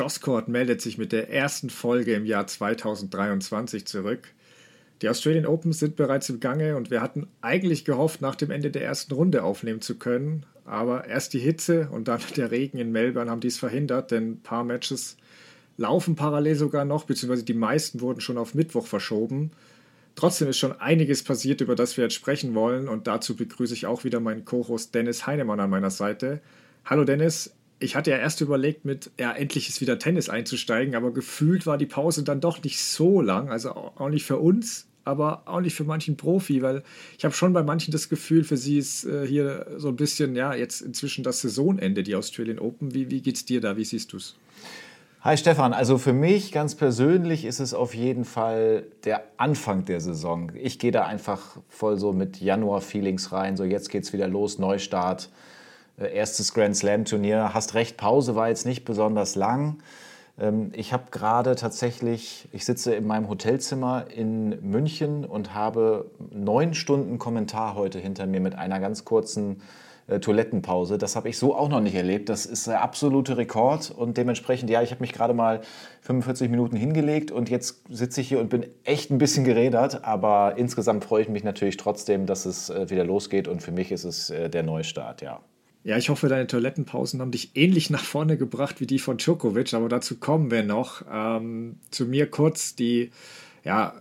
Joscourt meldet sich mit der ersten Folge im Jahr 2023 zurück. Die Australian Open sind bereits im Gange und wir hatten eigentlich gehofft, nach dem Ende der ersten Runde aufnehmen zu können. Aber erst die Hitze und dann der Regen in Melbourne haben dies verhindert, denn ein paar Matches laufen parallel sogar noch, beziehungsweise die meisten wurden schon auf Mittwoch verschoben. Trotzdem ist schon einiges passiert, über das wir jetzt sprechen wollen und dazu begrüße ich auch wieder meinen Co-Host Dennis Heinemann an meiner Seite. Hallo Dennis, ich hatte ja erst überlegt, mit ja, endlich ist wieder Tennis einzusteigen, aber gefühlt war die Pause dann doch nicht so lang, also auch nicht für uns, aber auch nicht für manchen Profi, weil ich habe schon bei manchen das Gefühl, für sie ist äh, hier so ein bisschen, ja, jetzt inzwischen das Saisonende, die Australian Open. Wie, wie es dir da? Wie siehst du es? Hi Stefan, also für mich ganz persönlich ist es auf jeden Fall der Anfang der Saison. Ich gehe da einfach voll so mit Januar-Feelings rein, so jetzt geht's wieder los, Neustart, erstes Grand Slam-Turnier. Hast recht, Pause war jetzt nicht besonders lang. Ähm, ich habe gerade tatsächlich, ich sitze in meinem Hotelzimmer in München und habe neun Stunden Kommentar heute hinter mir mit einer ganz kurzen äh, Toilettenpause. Das habe ich so auch noch nicht erlebt. Das ist der absolute Rekord und dementsprechend, ja, ich habe mich gerade mal 45 Minuten hingelegt und jetzt sitze ich hier und bin echt ein bisschen gerädert, aber insgesamt freue ich mich natürlich trotzdem, dass es äh, wieder losgeht und für mich ist es äh, der Neustart, ja. Ja, ich hoffe, deine Toilettenpausen haben dich ähnlich nach vorne gebracht wie die von Djokovic, aber dazu kommen wir noch. Ähm, zu mir kurz die, ja,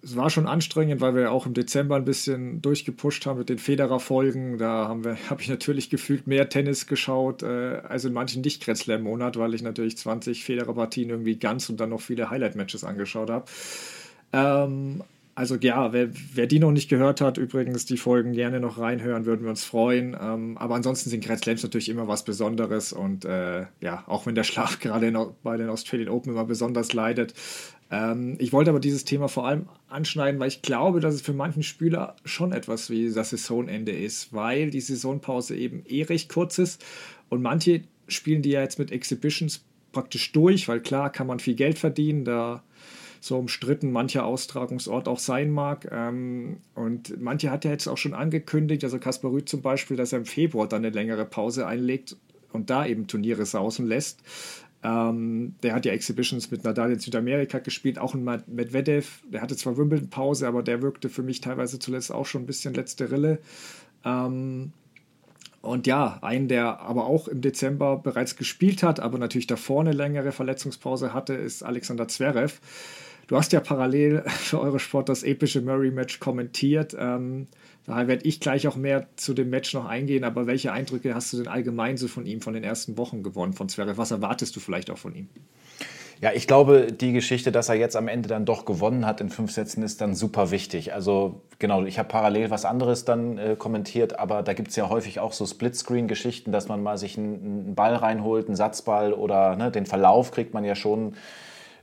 es war schon anstrengend, weil wir auch im Dezember ein bisschen durchgepusht haben mit den Federer-Folgen. Da habe ich natürlich gefühlt mehr Tennis geschaut äh, als in manchen nicht Grand monat weil ich natürlich 20 Federer-Partien irgendwie ganz und dann noch viele Highlight-Matches angeschaut habe. Ähm, also ja, wer, wer, die noch nicht gehört hat, übrigens die Folgen gerne noch reinhören, würden wir uns freuen. Ähm, aber ansonsten sind Grand Slams natürlich immer was Besonderes und äh, ja, auch wenn der Schlaf gerade bei den Australian Open immer besonders leidet. Ähm, ich wollte aber dieses Thema vor allem anschneiden, weil ich glaube, dass es für manchen Spieler schon etwas wie das Saisonende ist, weil die Saisonpause eben eh recht kurz ist und manche spielen die ja jetzt mit Exhibitions praktisch durch, weil klar kann man viel Geld verdienen, da so umstritten mancher Austragungsort auch sein mag. Ähm, und manche hat ja jetzt auch schon angekündigt, also Kaspar Rüth zum Beispiel, dass er im Februar dann eine längere Pause einlegt und da eben Turniere sausen lässt. Ähm, der hat ja Exhibitions mit Nadal in Südamerika gespielt, auch ein Medvedev. Der hatte zwar Wimbledon-Pause, aber der wirkte für mich teilweise zuletzt auch schon ein bisschen letzte Rille. Ähm, und ja, einen, der aber auch im Dezember bereits gespielt hat, aber natürlich davor eine längere Verletzungspause hatte, ist Alexander Zverev. Du hast ja parallel für eure Sport das epische Murray-Match kommentiert. Ähm, daher werde ich gleich auch mehr zu dem Match noch eingehen. Aber welche Eindrücke hast du denn allgemein so von ihm, von den ersten Wochen gewonnen, von Zverev? Was erwartest du vielleicht auch von ihm? Ja, ich glaube, die Geschichte, dass er jetzt am Ende dann doch gewonnen hat in fünf Sätzen, ist dann super wichtig. Also genau, ich habe parallel was anderes dann äh, kommentiert, aber da gibt es ja häufig auch so Splitscreen-Geschichten, dass man mal sich einen, einen, Ball reinholt, einen Satzball oder ne, den Verlauf kriegt man ja schon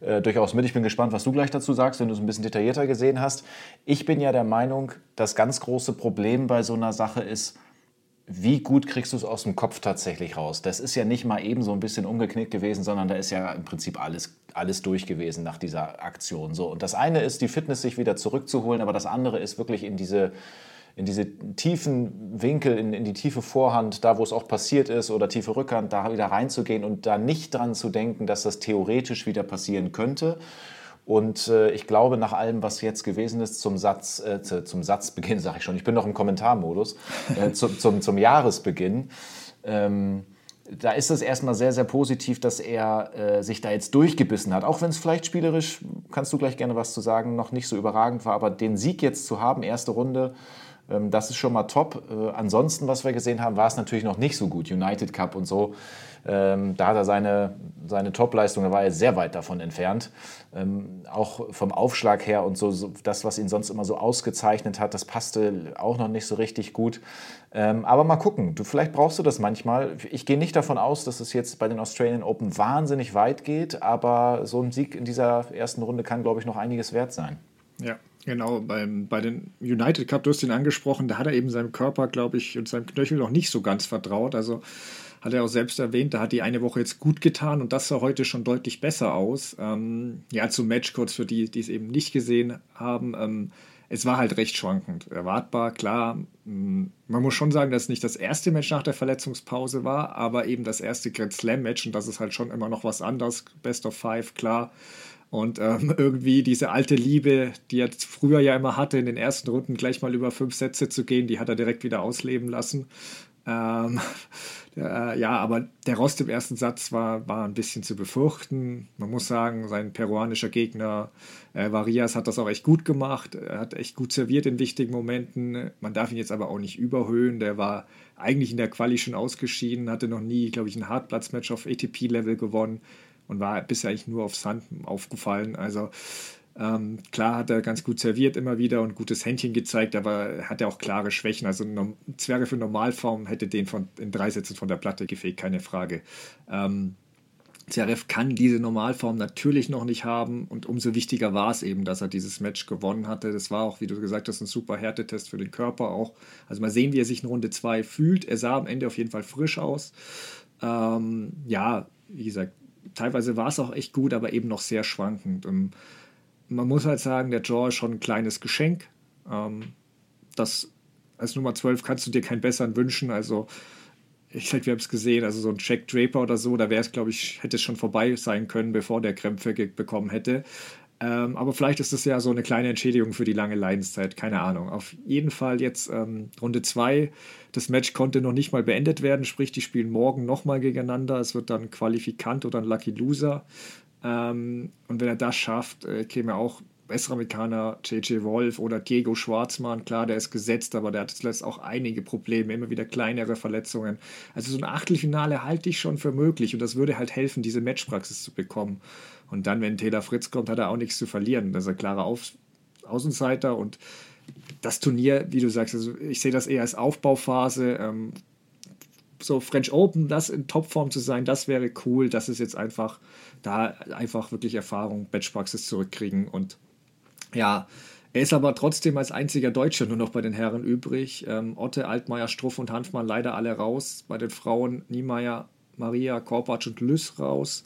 äh, durchaus mit. Ich bin gespannt, was du gleich dazu sagst, wenn du es ein bisschen detaillierter gesehen hast. Ich bin ja der Meinung, das ganz große Problem bei so einer Sache ist, wie gut kriegst du es aus dem Kopf tatsächlich raus? Das ist ja nicht mal eben so ein bisschen umgeknickt gewesen, sondern da ist ja im Prinzip alles, alles durch gewesen nach dieser Aktion. So, und das eine ist, die Fitness sich wieder zurückzuholen, aber das andere ist wirklich in diese in diese tiefen Winkel, in, in, die tiefe Vorhand, da wo es auch passiert ist, oder tiefe Rückhand, da wieder reinzugehen und da nicht dran zu denken, dass das theoretisch wieder passieren könnte. Und äh, ich glaube, nach allem, was jetzt gewesen ist, zum, Satz, äh, zum Satzbeginn, sage ich schon, ich bin noch im Kommentarmodus, äh, zum, zum, zum Jahresbeginn, ähm, da ist es erstmal sehr, sehr positiv, dass er äh, sich da jetzt durchgebissen hat. Auch wenn es vielleicht spielerisch, kannst du gleich gerne was zu sagen, noch nicht so überragend war. Aber den Sieg jetzt zu haben, erste Runde, das ist schon mal top. Äh, ansonsten, was wir gesehen haben, war es natürlich noch nicht so gut. United Cup und so. Ähm, da hat er seine, seine Top-Leistung, da war er sehr weit davon entfernt. Ähm, auch vom Aufschlag her und so, das, was ihn sonst immer so ausgezeichnet hat, das passte auch noch nicht so richtig gut. Ähm, aber mal gucken, du, vielleicht brauchst du das manchmal. Ich gehe nicht davon aus, dass es jetzt bei den Australian Open wahnsinnig weit geht, aber so ein Sieg in dieser ersten Runde kann, glaube ich, noch einiges wert sein. Ja, Genau, beim, bei den United Cup, du hast ihn angesprochen, da hat er eben seinem Körper, glaube ich, und seinem Knöchel noch nicht so ganz vertraut. Also hat er auch selbst erwähnt, da hat die eine Woche jetzt gut getan und das sah heute schon deutlich besser aus. Ähm, ja, zum Match kurz für die, die es eben nicht gesehen haben. Ähm, es war halt recht schwankend. Erwartbar, klar. Mm, man muss schon sagen, dass es nicht das erste Match nach der Verletzungspause war, aber eben das erste Grand Slam-Match und das ist halt schon immer noch was anderes. Best of Five, klar. Und ähm, irgendwie diese alte Liebe, die er früher ja immer hatte, in den ersten Runden gleich mal über fünf Sätze zu gehen, die hat er direkt wieder ausleben lassen. Ähm, äh, ja, aber der Rost im ersten Satz war, war ein bisschen zu befürchten. Man muss sagen, sein peruanischer Gegner äh, Varias hat das auch echt gut gemacht. Er hat echt gut serviert in wichtigen Momenten. Man darf ihn jetzt aber auch nicht überhöhen. Der war eigentlich in der Quali schon ausgeschieden, hatte noch nie, glaube ich, ein Hartplatzmatch auf ATP-Level gewonnen und war bisher eigentlich nur auf Sand aufgefallen. Also ähm, klar hat er ganz gut serviert immer wieder und gutes Händchen gezeigt, aber hat er auch klare Schwächen. Also ein Zwerge für Normalform hätte den von, in drei Sätzen von der Platte gefegt, keine Frage. Ähm, Zverev kann diese Normalform natürlich noch nicht haben und umso wichtiger war es eben, dass er dieses Match gewonnen hatte. Das war auch, wie du gesagt hast, ein super Härtetest für den Körper auch. Also mal sehen, wie er sich in Runde 2 fühlt. Er sah am Ende auf jeden Fall frisch aus. Ähm, ja, wie gesagt, teilweise war es auch echt gut, aber eben noch sehr schwankend. Und man muss halt sagen, der Draw ist schon ein kleines Geschenk. Ähm, das als Nummer 12 kannst du dir keinen besseren wünschen. Also, ich glaube, wir haben es gesehen, also so ein Jack Draper oder so, da wäre es, glaube ich, hätte es schon vorbei sein können, bevor der Krämpfe bekommen hätte. Ähm, aber vielleicht ist es ja so eine kleine Entschädigung für die lange Leidenszeit, keine Ahnung. Auf jeden Fall jetzt ähm, Runde 2. Das Match konnte noch nicht mal beendet werden, sprich, die spielen morgen nochmal gegeneinander. Es wird dann Qualifikant oder ein Lucky Loser. Ähm, und wenn er das schafft, äh, käme auch bessere Amerikaner, JJ Wolf oder Diego Schwarzmann. Klar, der ist gesetzt, aber der hat zuletzt auch einige Probleme, immer wieder kleinere Verletzungen. Also so ein Achtelfinale halte ich schon für möglich und das würde halt helfen, diese Matchpraxis zu bekommen. Und dann, wenn Taylor Fritz kommt, hat er auch nichts zu verlieren. Das ist ein klarer Auf Außenseiter und das Turnier, wie du sagst, also ich sehe das eher als Aufbauphase. Ähm, so French Open, das in Topform zu sein, das wäre cool. Das ist jetzt einfach da einfach wirklich Erfahrung, Batchpraxis zurückkriegen. Und ja, er ist aber trotzdem als einziger Deutscher nur noch bei den Herren übrig. Ähm, Otte, Altmaier, Struff und Hanfmann leider alle raus. Bei den Frauen Niemeyer, Maria, Korpatsch und Lüss raus.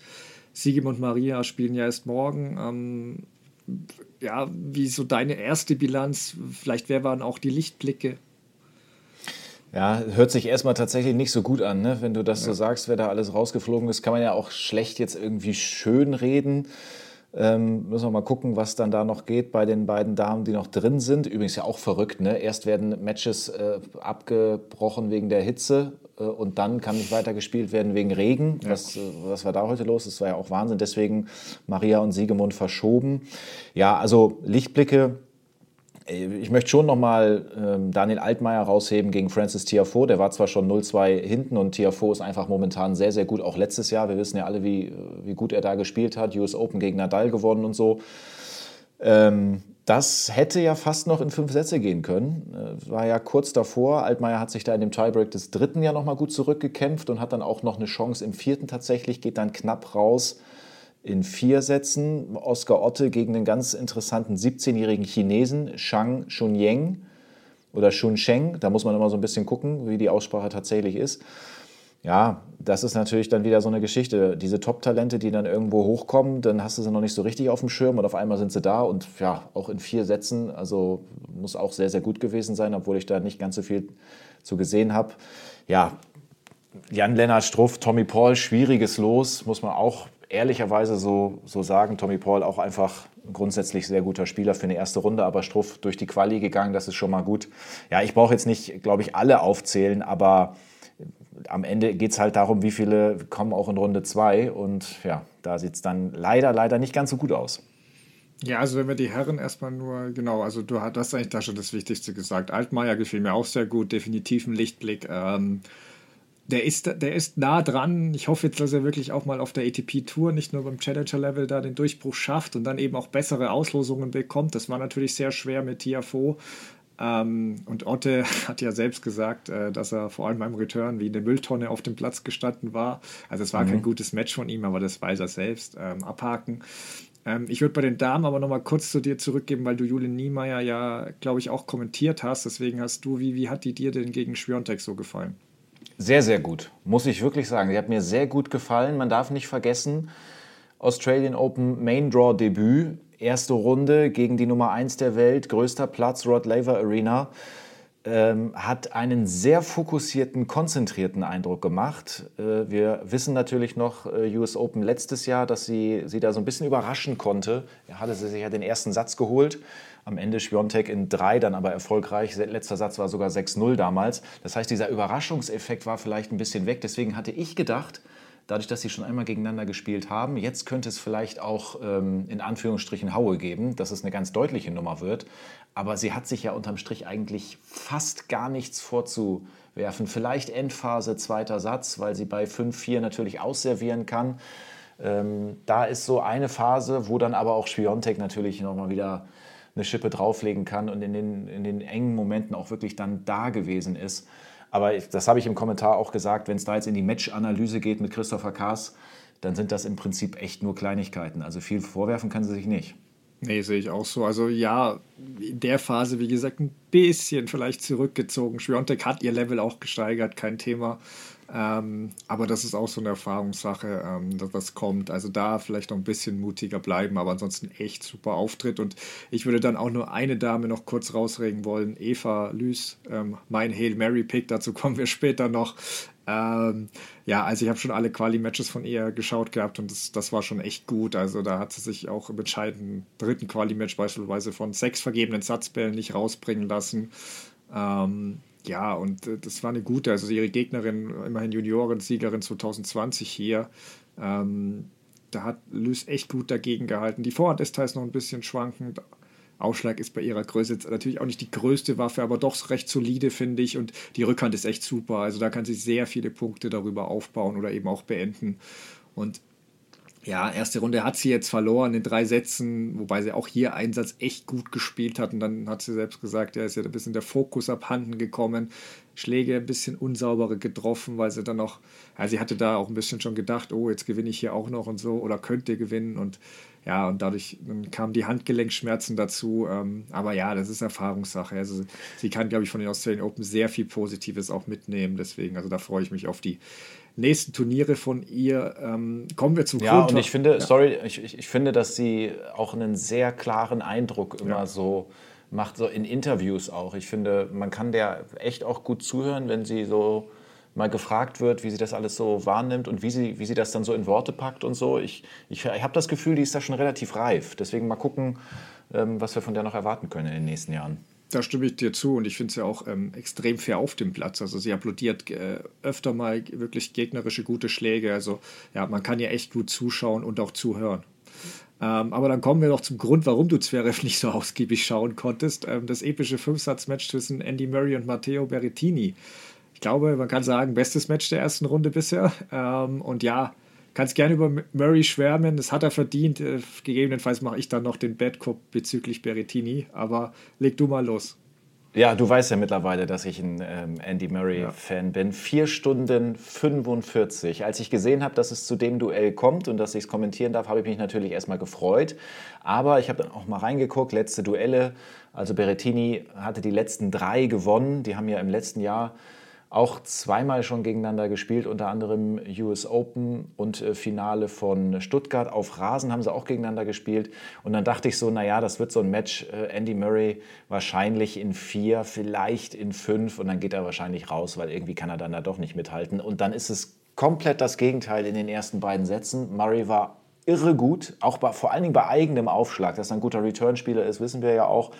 Sigim und Maria spielen ja erst morgen. Ähm, ja, wie so deine erste Bilanz? Vielleicht wer waren auch die Lichtblicke? Ja, hört sich erstmal tatsächlich nicht so gut an, ne? wenn du das ja. so sagst, wer da alles rausgeflogen ist. Kann man ja auch schlecht jetzt irgendwie schön reden. Ähm, müssen wir mal gucken, was dann da noch geht bei den beiden Damen, die noch drin sind. Übrigens ja auch verrückt, ne? Erst werden Matches äh, abgebrochen wegen der Hitze äh, und dann kann nicht weiter gespielt werden wegen Regen. Ja. Was, äh, was war da heute los? Das war ja auch Wahnsinn. Deswegen Maria und Siegemund verschoben. Ja, also Lichtblicke ich möchte schon nochmal ähm, Daniel Altmaier rausheben gegen Francis Tiafoe. Der war zwar schon 0-2 hinten und Tiafoe ist einfach momentan sehr, sehr gut. Auch letztes Jahr. Wir wissen ja alle, wie, wie gut er da gespielt hat. US Open gegen Nadal gewonnen und so. Ähm, das hätte ja fast noch in fünf Sätze gehen können. Äh, war ja kurz davor. Altmaier hat sich da in dem Tiebreak des dritten ja nochmal gut zurückgekämpft und hat dann auch noch eine Chance im vierten tatsächlich, geht dann knapp raus in vier Sätzen. Oscar Otte gegen den ganz interessanten 17-jährigen Chinesen Shang Shunyeng oder Shunsheng. Da muss man immer so ein bisschen gucken, wie die Aussprache tatsächlich ist. Ja, das ist natürlich dann wieder so eine Geschichte. Diese Top-Talente, die dann irgendwo hochkommen, dann hast du sie noch nicht so richtig auf dem Schirm und auf einmal sind sie da und ja, auch in vier Sätzen, also muss auch sehr, sehr gut gewesen sein, obwohl ich da nicht ganz so viel zu gesehen habe. Ja, Jan-Lennart Struff, Tommy Paul, schwieriges Los, muss man auch ehrlicherweise so, so sagen, Tommy Paul auch einfach ein grundsätzlich sehr guter Spieler für eine erste Runde, aber Struff durch die Quali gegangen, das ist schon mal gut. Ja, ich brauche jetzt nicht, glaube ich, alle aufzählen, aber am Ende geht es halt darum, wie viele kommen auch in Runde 2 und ja, da sieht es dann leider, leider nicht ganz so gut aus. Ja, also wenn wir die Herren erstmal nur, genau, also du hast eigentlich da schon das Wichtigste gesagt. Altmaier gefiel mir auch sehr gut, definitiv ein Lichtblick. Ähm, der ist, der ist nah dran. Ich hoffe jetzt, dass er wirklich auch mal auf der ATP-Tour nicht nur beim Challenger-Level da den Durchbruch schafft und dann eben auch bessere Auslosungen bekommt. Das war natürlich sehr schwer mit Tiafo. Ähm, und Otte hat ja selbst gesagt, äh, dass er vor allem beim Return wie eine Mülltonne auf dem Platz gestanden war. Also es war mhm. kein gutes Match von ihm, aber das weiß er selbst. Ähm, abhaken. Ähm, ich würde bei den Damen aber nochmal kurz zu dir zurückgeben, weil du Julien Niemeyer ja, glaube ich, auch kommentiert hast. Deswegen hast du, wie, wie hat die dir denn gegen Schwiontek so gefallen? Sehr, sehr gut, muss ich wirklich sagen. Sie hat mir sehr gut gefallen. Man darf nicht vergessen, Australian Open Main Draw Debüt erste Runde gegen die Nummer 1 der Welt, größter Platz, Rod Laver Arena ähm, hat einen sehr fokussierten, konzentrierten Eindruck gemacht. Äh, wir wissen natürlich noch äh, US Open letztes Jahr, dass sie sie da so ein bisschen überraschen konnte. Er hatte sie sich ja den ersten Satz geholt. Am Ende Schwiontek in drei, dann aber erfolgreich. Letzter Satz war sogar 6-0 damals. Das heißt, dieser Überraschungseffekt war vielleicht ein bisschen weg. Deswegen hatte ich gedacht, dadurch, dass sie schon einmal gegeneinander gespielt haben. Jetzt könnte es vielleicht auch ähm, in Anführungsstrichen Haue geben, dass es eine ganz deutliche Nummer wird. Aber sie hat sich ja unterm Strich eigentlich fast gar nichts vorzuwerfen. Vielleicht Endphase, zweiter Satz, weil sie bei 5-4 natürlich ausservieren kann. Ähm, da ist so eine Phase, wo dann aber auch Schwiontek natürlich nochmal wieder eine Schippe drauflegen kann und in den, in den engen Momenten auch wirklich dann da gewesen ist. Aber das habe ich im Kommentar auch gesagt, wenn es da jetzt in die Match-Analyse geht mit Christopher Kaas, dann sind das im Prinzip echt nur Kleinigkeiten. Also viel vorwerfen kann sie sich nicht. Nee, sehe ich auch so. Also ja, in der Phase, wie gesagt, ein bisschen vielleicht zurückgezogen. Schwiontek hat ihr Level auch gesteigert, kein Thema. Ähm, aber das ist auch so eine Erfahrungssache, ähm, dass das kommt. Also da vielleicht noch ein bisschen mutiger bleiben, aber ansonsten echt super Auftritt. Und ich würde dann auch nur eine Dame noch kurz rausregen wollen, Eva Lüß, ähm, mein Hail Mary Pick, dazu kommen wir später noch. Ähm, ja, also ich habe schon alle Quali-Matches von ihr geschaut gehabt und das, das war schon echt gut. Also da hat sie sich auch im entscheidenden dritten Quali-Match beispielsweise von sechs vergebenen Satzbällen nicht rausbringen lassen. Ähm, ja, und äh, das war eine gute, also ihre Gegnerin, immerhin Juniorensiegerin 2020 hier. Ähm, da hat Lys echt gut dagegen gehalten. Die Vorhand ist teils noch ein bisschen schwankend. Ausschlag ist bei ihrer Größe jetzt natürlich auch nicht die größte Waffe, aber doch recht solide, finde ich. Und die Rückhand ist echt super. Also da kann sie sehr viele Punkte darüber aufbauen oder eben auch beenden. Und ja, erste Runde hat sie jetzt verloren in drei Sätzen, wobei sie auch hier einen Satz echt gut gespielt hat. Und dann hat sie selbst gesagt, ja, ist ja ein bisschen der Fokus abhanden gekommen. Schläge ein bisschen unsaubere getroffen, weil sie dann noch, ja, sie hatte da auch ein bisschen schon gedacht, oh, jetzt gewinne ich hier auch noch und so oder könnte gewinnen. Und ja, und dadurch kamen die Handgelenkschmerzen dazu. Ähm, aber ja, das ist Erfahrungssache. Also sie kann, glaube ich, von den Australian Open sehr viel Positives auch mitnehmen. Deswegen, also da freue ich mich auf die nächsten Turniere von ihr. Ähm, kommen wir zum Ja, Grund und ich finde, ja. sorry, ich, ich, ich, finde, dass sie auch einen sehr klaren Eindruck immer ja. so macht, so in Interviews auch. Ich finde, man kann der echt auch gut zuhören, wenn sie so mal gefragt wird, wie sie das alles so wahrnimmt und wie sie, wie sie das dann so in Worte packt und so. Ich, ich, ich habe das Gefühl, die ist da schon relativ reif. Deswegen mal gucken, ähm, was wir von der noch erwarten können in den nächsten Jahren. Da stimme ich dir zu und ich finde es ja auch ähm, extrem fair auf dem Platz. Also sie applaudiert äh, öfter mal wirklich gegnerische gute Schläge. Also ja, man kann ja echt gut zuschauen und auch zuhören. Ähm, aber dann kommen wir noch zum Grund, warum du Zverev nicht so ausgiebig schauen konntest. Ähm, das epische Fünfsatz-Match zwischen Andy Murray und Matteo Berrettini. Ich glaube, man kann sagen, bestes Match der ersten Runde bisher. Ähm, und ja, kannst gerne über Murray schwärmen, das hat er verdient. Äh, gegebenenfalls mache ich dann noch den Bad Cop bezüglich Berrettini, aber leg du mal los. Ja, du weißt ja mittlerweile, dass ich ein ähm, Andy Murray-Fan ja. bin. Vier Stunden 45. Als ich gesehen habe, dass es zu dem Duell kommt und dass ich es kommentieren darf, habe ich mich natürlich erstmal gefreut. Aber ich habe dann auch mal reingeguckt, letzte Duelle. Also Berrettini hatte die letzten drei gewonnen. Die haben ja im letzten Jahr auch zweimal schon gegeneinander gespielt, unter anderem US Open und äh, Finale von Stuttgart. Auf Rasen haben sie auch gegeneinander gespielt. Und dann dachte ich so, naja, das wird so ein Match. Äh, Andy Murray wahrscheinlich in vier, vielleicht in fünf und dann geht er wahrscheinlich raus, weil irgendwie kann er dann da doch nicht mithalten. Und dann ist es komplett das Gegenteil in den ersten beiden Sätzen. Murray war irre gut, auch bei, vor allen Dingen bei eigenem Aufschlag. Dass er ein guter Return-Spieler ist, wissen wir ja auch.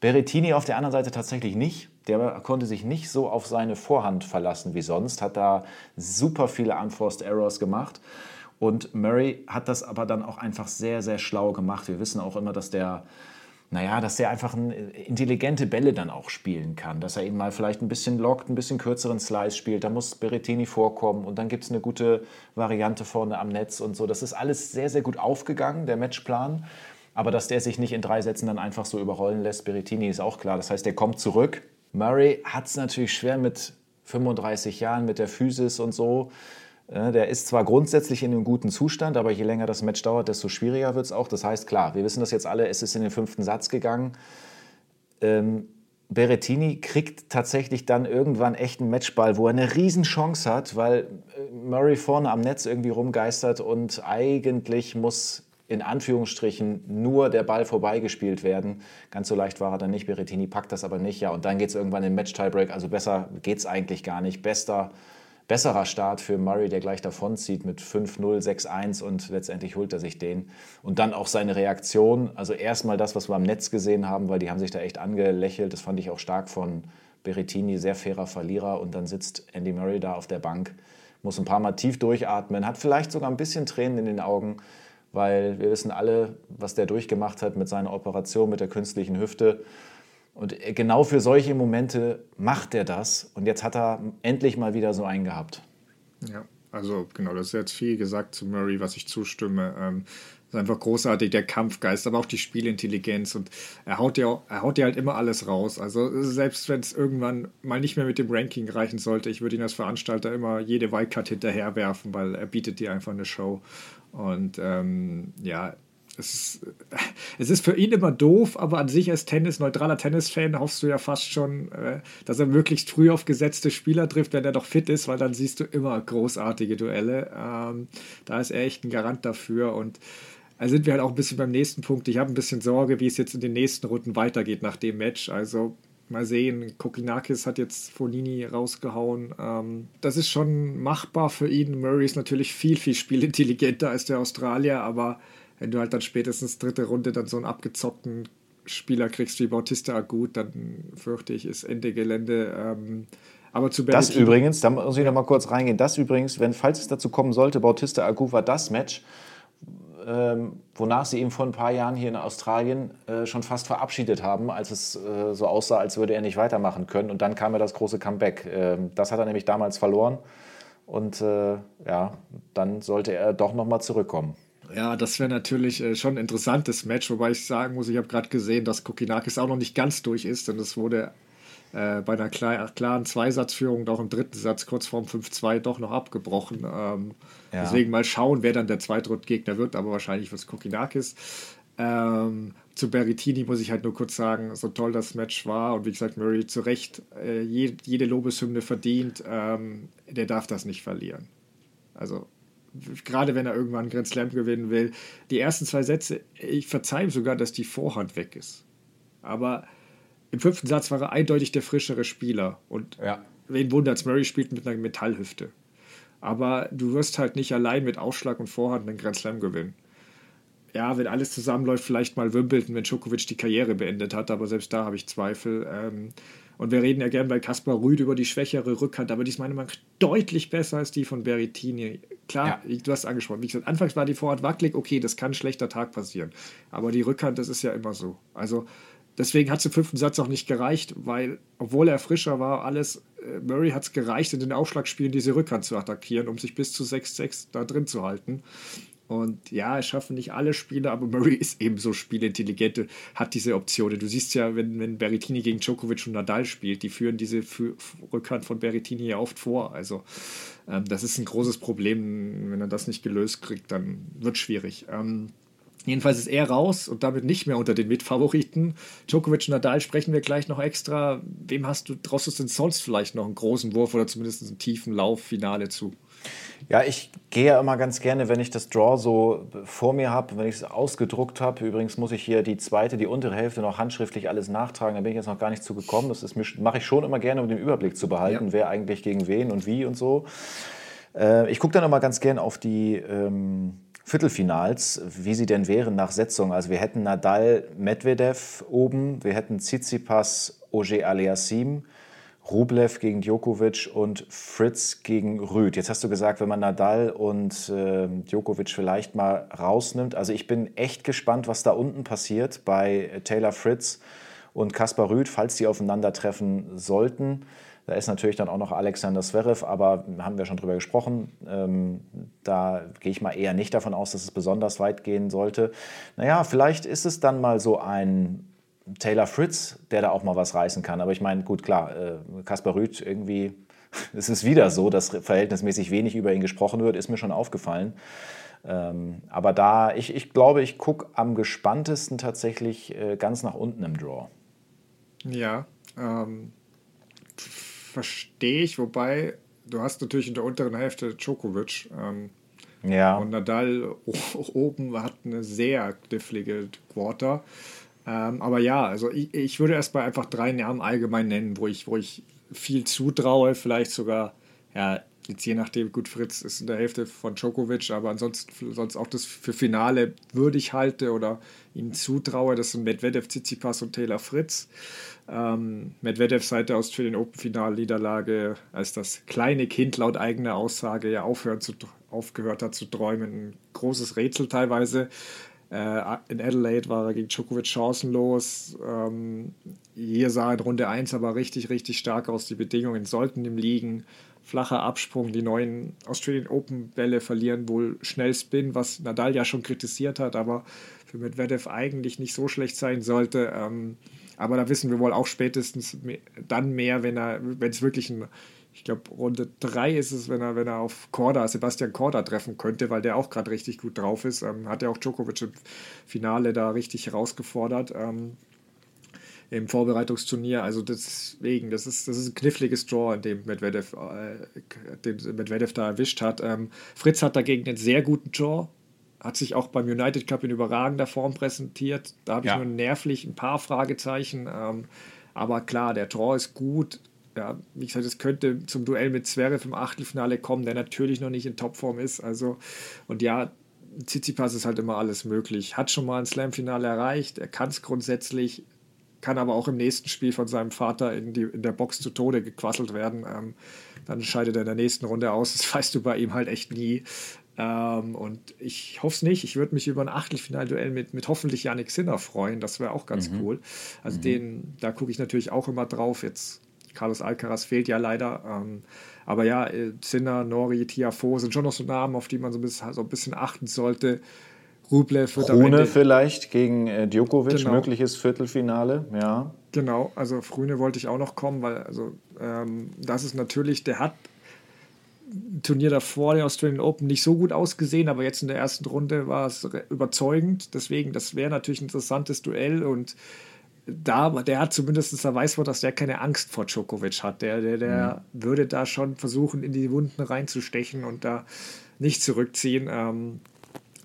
Berrettini auf der anderen Seite tatsächlich nicht. Der konnte sich nicht so auf seine Vorhand verlassen wie sonst, hat da super viele Unforced Errors gemacht. Und Murray hat das aber dann auch einfach sehr, sehr schlau gemacht. Wir wissen auch immer, dass der, naja, dass der einfach ein, intelligente Bälle dann auch spielen kann. Dass er ihn mal vielleicht ein bisschen lockt, ein bisschen kürzeren Slice spielt. Da muss Berrettini vorkommen und dann gibt es eine gute Variante vorne am Netz und so. Das ist alles sehr, sehr gut aufgegangen, der Matchplan. Aber dass der sich nicht in drei Sätzen dann einfach so überrollen lässt, Berrettini ist auch klar. Das heißt, der kommt zurück. Murray hat es natürlich schwer mit 35 Jahren, mit der Physis und so. Der ist zwar grundsätzlich in einem guten Zustand, aber je länger das Match dauert, desto schwieriger wird es auch. Das heißt, klar, wir wissen das jetzt alle, es ist in den fünften Satz gegangen. Ähm, Berrettini kriegt tatsächlich dann irgendwann echt einen Matchball, wo er eine Riesenchance hat, weil äh, Murray vorne am Netz irgendwie rumgeistert und eigentlich muss in Anführungsstrichen nur der Ball vorbeigespielt werden. Ganz so leicht war er dann nicht. Berrettini packt das aber nicht. Ja, und dann geht es irgendwann in Match-Tiebreak. Also besser geht es eigentlich gar nicht. Bester, besserer Start für Murray, der gleich davonzieht mit 5-0, 6-1 und letztendlich holt er sich den. Und dann auch seine Reaktion. Also erstmal das, was wir am Netz gesehen haben, weil die haben sich da echt angelächelt. Das fand ich auch stark von Berrettini, sehr fairer Verlierer. Und dann sitzt Andy Murray da auf der Bank muss ein paar Mal tief durchatmen, hat vielleicht sogar ein bisschen Tränen in den Augen, weil wir wissen alle, was der durchgemacht hat mit seiner Operation, mit der künstlichen Hüfte. Und genau für solche Momente macht er das. Und jetzt hat er endlich mal wieder so einen gehabt. Ja, also genau, das ist jetzt viel gesagt zu Murray, was ich zustimme. Ähm, ist einfach großartig, der Kampfgeist, aber auch die Spielintelligenz. Und er haut ja, er haut ja halt immer alles raus. Also selbst wenn es irgendwann mal nicht mehr mit dem Ranking reichen sollte, ich würde ihn als Veranstalter immer jede Wildcard hinterherwerfen, weil er bietet dir einfach eine Show. Und ähm, ja, es ist, es ist für ihn immer doof, aber an sich als Tennis, neutraler Tennisfan hoffst du ja fast schon, äh, dass er möglichst früh auf gesetzte Spieler trifft, wenn er doch fit ist, weil dann siehst du immer großartige Duelle. Ähm, da ist er echt ein Garant dafür und also sind wir halt auch ein bisschen beim nächsten Punkt. Ich habe ein bisschen Sorge, wie es jetzt in den nächsten Runden weitergeht nach dem Match. Also mal sehen, Kokinakis hat jetzt Fonini rausgehauen. Ähm, das ist schon machbar für ihn. Murray ist natürlich viel, viel spielintelligenter als der Australier, aber wenn du halt dann spätestens dritte Runde dann so einen abgezockten Spieler kriegst wie Bautista Agut, dann fürchte ich, ist Ende Gelände. Ähm, aber zu Das übrigens, da muss ich noch mal kurz reingehen, das übrigens, wenn, falls es dazu kommen sollte, Bautista Agut war das Match, ähm, wonach sie ihn vor ein paar Jahren hier in Australien äh, schon fast verabschiedet haben, als es äh, so aussah, als würde er nicht weitermachen können. Und dann kam ja das große Comeback. Ähm, das hat er nämlich damals verloren. Und äh, ja, dann sollte er doch nochmal zurückkommen. Ja, das wäre natürlich äh, schon ein interessantes Match, wobei ich sagen muss, ich habe gerade gesehen, dass Kokinakis auch noch nicht ganz durch ist, denn es wurde äh, bei einer klar, klaren Zweisatzführung auch im dritten Satz kurz vorm 5-2 doch noch abgebrochen. Ähm, ja. Deswegen mal schauen, wer dann der Zweitrundgegner wird, aber wahrscheinlich wird es Kokinakis. Ähm, zu Berrettini muss ich halt nur kurz sagen, so toll das Match war und wie gesagt, Murray zu Recht äh, jede, jede Lobeshymne verdient, ähm, der darf das nicht verlieren. Also gerade wenn er irgendwann Grand Slam gewinnen will, die ersten zwei Sätze, ich verzeihe ihm sogar, dass die Vorhand weg ist. Aber im fünften Satz war er eindeutig der frischere Spieler. Und ja. wen wundert Murray spielt mit einer Metallhüfte. Aber du wirst halt nicht allein mit Ausschlag und Vorhand einen Grand Slam gewinnen. Ja, wenn alles zusammenläuft, vielleicht mal Wimbledon, wenn Djokovic die Karriere beendet hat, aber selbst da habe ich Zweifel. Ähm, und wir reden ja gern bei Kaspar Rüd über die schwächere Rückhand, aber die ist meiner Meinung nach deutlich besser als die von Berrettini. Klar, ja. du hast angesprochen, wie gesagt, anfangs war die Vorhand wackelig, okay, das kann ein schlechter Tag passieren. Aber die Rückhand, das ist ja immer so. Also Deswegen hat es im fünften Satz auch nicht gereicht, weil, obwohl er frischer war, alles, äh, Murray hat es gereicht, in den Aufschlagspielen diese Rückhand zu attackieren, um sich bis zu 6-6 da drin zu halten. Und ja, es schaffen nicht alle Spieler, aber Murray ist eben so spielintelligent, hat diese Optionen. Du siehst ja, wenn, wenn Berrettini gegen Djokovic und Nadal spielt, die führen diese für, Rückhand von Berrettini ja oft vor. Also ähm, das ist ein großes Problem. Wenn er das nicht gelöst kriegt, dann wird es schwierig. Ähm, Jedenfalls ist er raus und damit nicht mehr unter den Mitfavoriten. Djokovic und Nadal sprechen wir gleich noch extra. Wem hast du, traust du denn sonst vielleicht noch einen großen Wurf oder zumindest einen tiefen Lauffinale zu? Ja, ich gehe ja immer ganz gerne, wenn ich das Draw so vor mir habe, wenn ich es ausgedruckt habe. Übrigens muss ich hier die zweite, die untere Hälfte noch handschriftlich alles nachtragen. Da bin ich jetzt noch gar nicht zugekommen. Das mache ich schon immer gerne, um den Überblick zu behalten, ja. wer eigentlich gegen wen und wie und so. Äh, ich gucke dann immer ganz gern auf die. Ähm, Viertelfinals, wie sie denn wären nach Setzung. Also wir hätten Nadal, Medvedev oben, wir hätten Tsitsipas, Oje Aliassim, Rublev gegen Djokovic und Fritz gegen Rüd. Jetzt hast du gesagt, wenn man Nadal und äh, Djokovic vielleicht mal rausnimmt. Also ich bin echt gespannt, was da unten passiert bei Taylor Fritz und Kaspar Rüd, falls die aufeinandertreffen sollten. Da ist natürlich dann auch noch Alexander Zverev, aber haben wir schon drüber gesprochen. Ähm, da gehe ich mal eher nicht davon aus, dass es besonders weit gehen sollte. Naja, vielleicht ist es dann mal so ein Taylor Fritz, der da auch mal was reißen kann. Aber ich meine, gut, klar, äh, Kaspar Rüth irgendwie, es ist wieder so, dass verhältnismäßig wenig über ihn gesprochen wird, ist mir schon aufgefallen. Ähm, aber da, ich, ich glaube, ich gucke am gespanntesten tatsächlich äh, ganz nach unten im Draw. Ja, ähm, verstehe ich, wobei du hast natürlich in der unteren Hälfte Djokovic. Ähm, Ja. Und Nadal oben hat eine sehr knifflige Quarter. Ähm, aber ja, also ich, ich würde erst mal einfach drei Namen allgemein nennen, wo ich, wo ich viel zutraue, vielleicht sogar, ja, jetzt je nachdem, gut, Fritz ist in der Hälfte von Djokovic, aber ansonsten sonst auch das für Finale würdig halte oder ihm zutraue, das sind Medvedev, Tsitsipas und Taylor Fritz. Ähm, Medvedev seit der Australian Open Finalniederlage als das kleine Kind laut eigener Aussage ja aufhören zu, aufgehört hat zu träumen, ein großes Rätsel teilweise. Äh, in Adelaide war er gegen Djokovic chancenlos. Ähm, hier sah in Runde 1 aber richtig, richtig stark aus. Die Bedingungen sollten ihm liegen. Flacher Absprung, die neuen Australian Open Bälle verlieren wohl schnell Spin, was Nadal ja schon kritisiert hat, aber für Medvedev eigentlich nicht so schlecht sein sollte. Ähm, aber da wissen wir wohl auch spätestens dann mehr, wenn er, wenn es wirklich ein ich glaube, Runde 3 ist es, wenn er, wenn er auf Korda, Sebastian Korda treffen könnte, weil der auch gerade richtig gut drauf ist. Ähm, hat ja auch Djokovic im Finale da richtig herausgefordert. Ähm, im Vorbereitungsturnier. Also deswegen, das ist, das ist ein kniffliges Draw, in dem Medvedev, äh, den Medvedev da erwischt hat. Ähm, Fritz hat dagegen einen sehr guten Draw, hat sich auch beim United Cup in überragender Form präsentiert. Da habe ich ja. nur nervlich ein paar Fragezeichen. Ähm, aber klar, der Draw ist gut ja, wie gesagt, es könnte zum Duell mit Zverev im Achtelfinale kommen, der natürlich noch nicht in Topform ist. Also, und ja, Tsitsipas ist halt immer alles möglich. Hat schon mal ein Slam-Finale erreicht, er kann es grundsätzlich, kann aber auch im nächsten Spiel von seinem Vater in, die, in der Box zu Tode gequasselt werden. Ähm, dann scheidet er in der nächsten Runde aus. Das weißt du bei ihm halt echt nie. Ähm, und ich hoffe es nicht. Ich würde mich über ein Achtelfinalduell mit, mit hoffentlich Yannick Sinner freuen. Das wäre auch ganz mhm. cool. Also mhm. den, da gucke ich natürlich auch immer drauf. Jetzt Carlos Alcaraz fehlt ja leider. Ähm, aber ja, Zinner, Nori, Tiafo sind schon noch so Namen, auf die man so ein bisschen, so ein bisschen achten sollte. Rublev wird Rune vielleicht gegen äh, Djokovic, genau. mögliches Viertelfinale, ja. Genau, also Früne wollte ich auch noch kommen, weil also ähm, das ist natürlich, der hat Turnier davor, den Australian Open, nicht so gut ausgesehen, aber jetzt in der ersten Runde war es überzeugend. Deswegen, das wäre natürlich ein interessantes Duell und da, der hat zumindest, da weiß man, dass der keine Angst vor Djokovic hat. Der, der, der mhm. würde da schon versuchen, in die Wunden reinzustechen und da nicht zurückziehen. Ähm,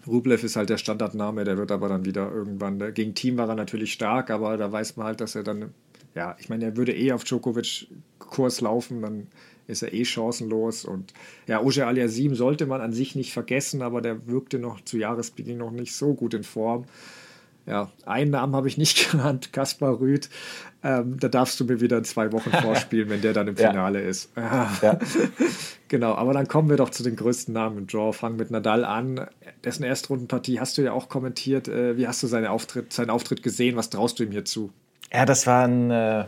Rublev ist halt der Standardname, der wird aber dann wieder irgendwann, ne, gegen Team war er natürlich stark, aber da weiß man halt, dass er dann, ja, ich meine, er würde eh auf Djokovic Kurs laufen, dann ist er eh chancenlos und ja, Oje Aliasim sollte man an sich nicht vergessen, aber der wirkte noch zu Jahresbeginn noch nicht so gut in Form. Ja, einen Namen habe ich nicht genannt, Kaspar Rüth. Ähm, da darfst du mir wieder in zwei Wochen vorspielen, wenn der dann im Finale ja. ist. Ja. genau, aber dann kommen wir doch zu den größten Namen im Draw. Fangen mit Nadal an. Dessen Erstrundenpartie hast du ja auch kommentiert. Äh, wie hast du seinen Auftritt, seinen Auftritt gesehen? Was traust du ihm hier zu? Ja, das war ein äh,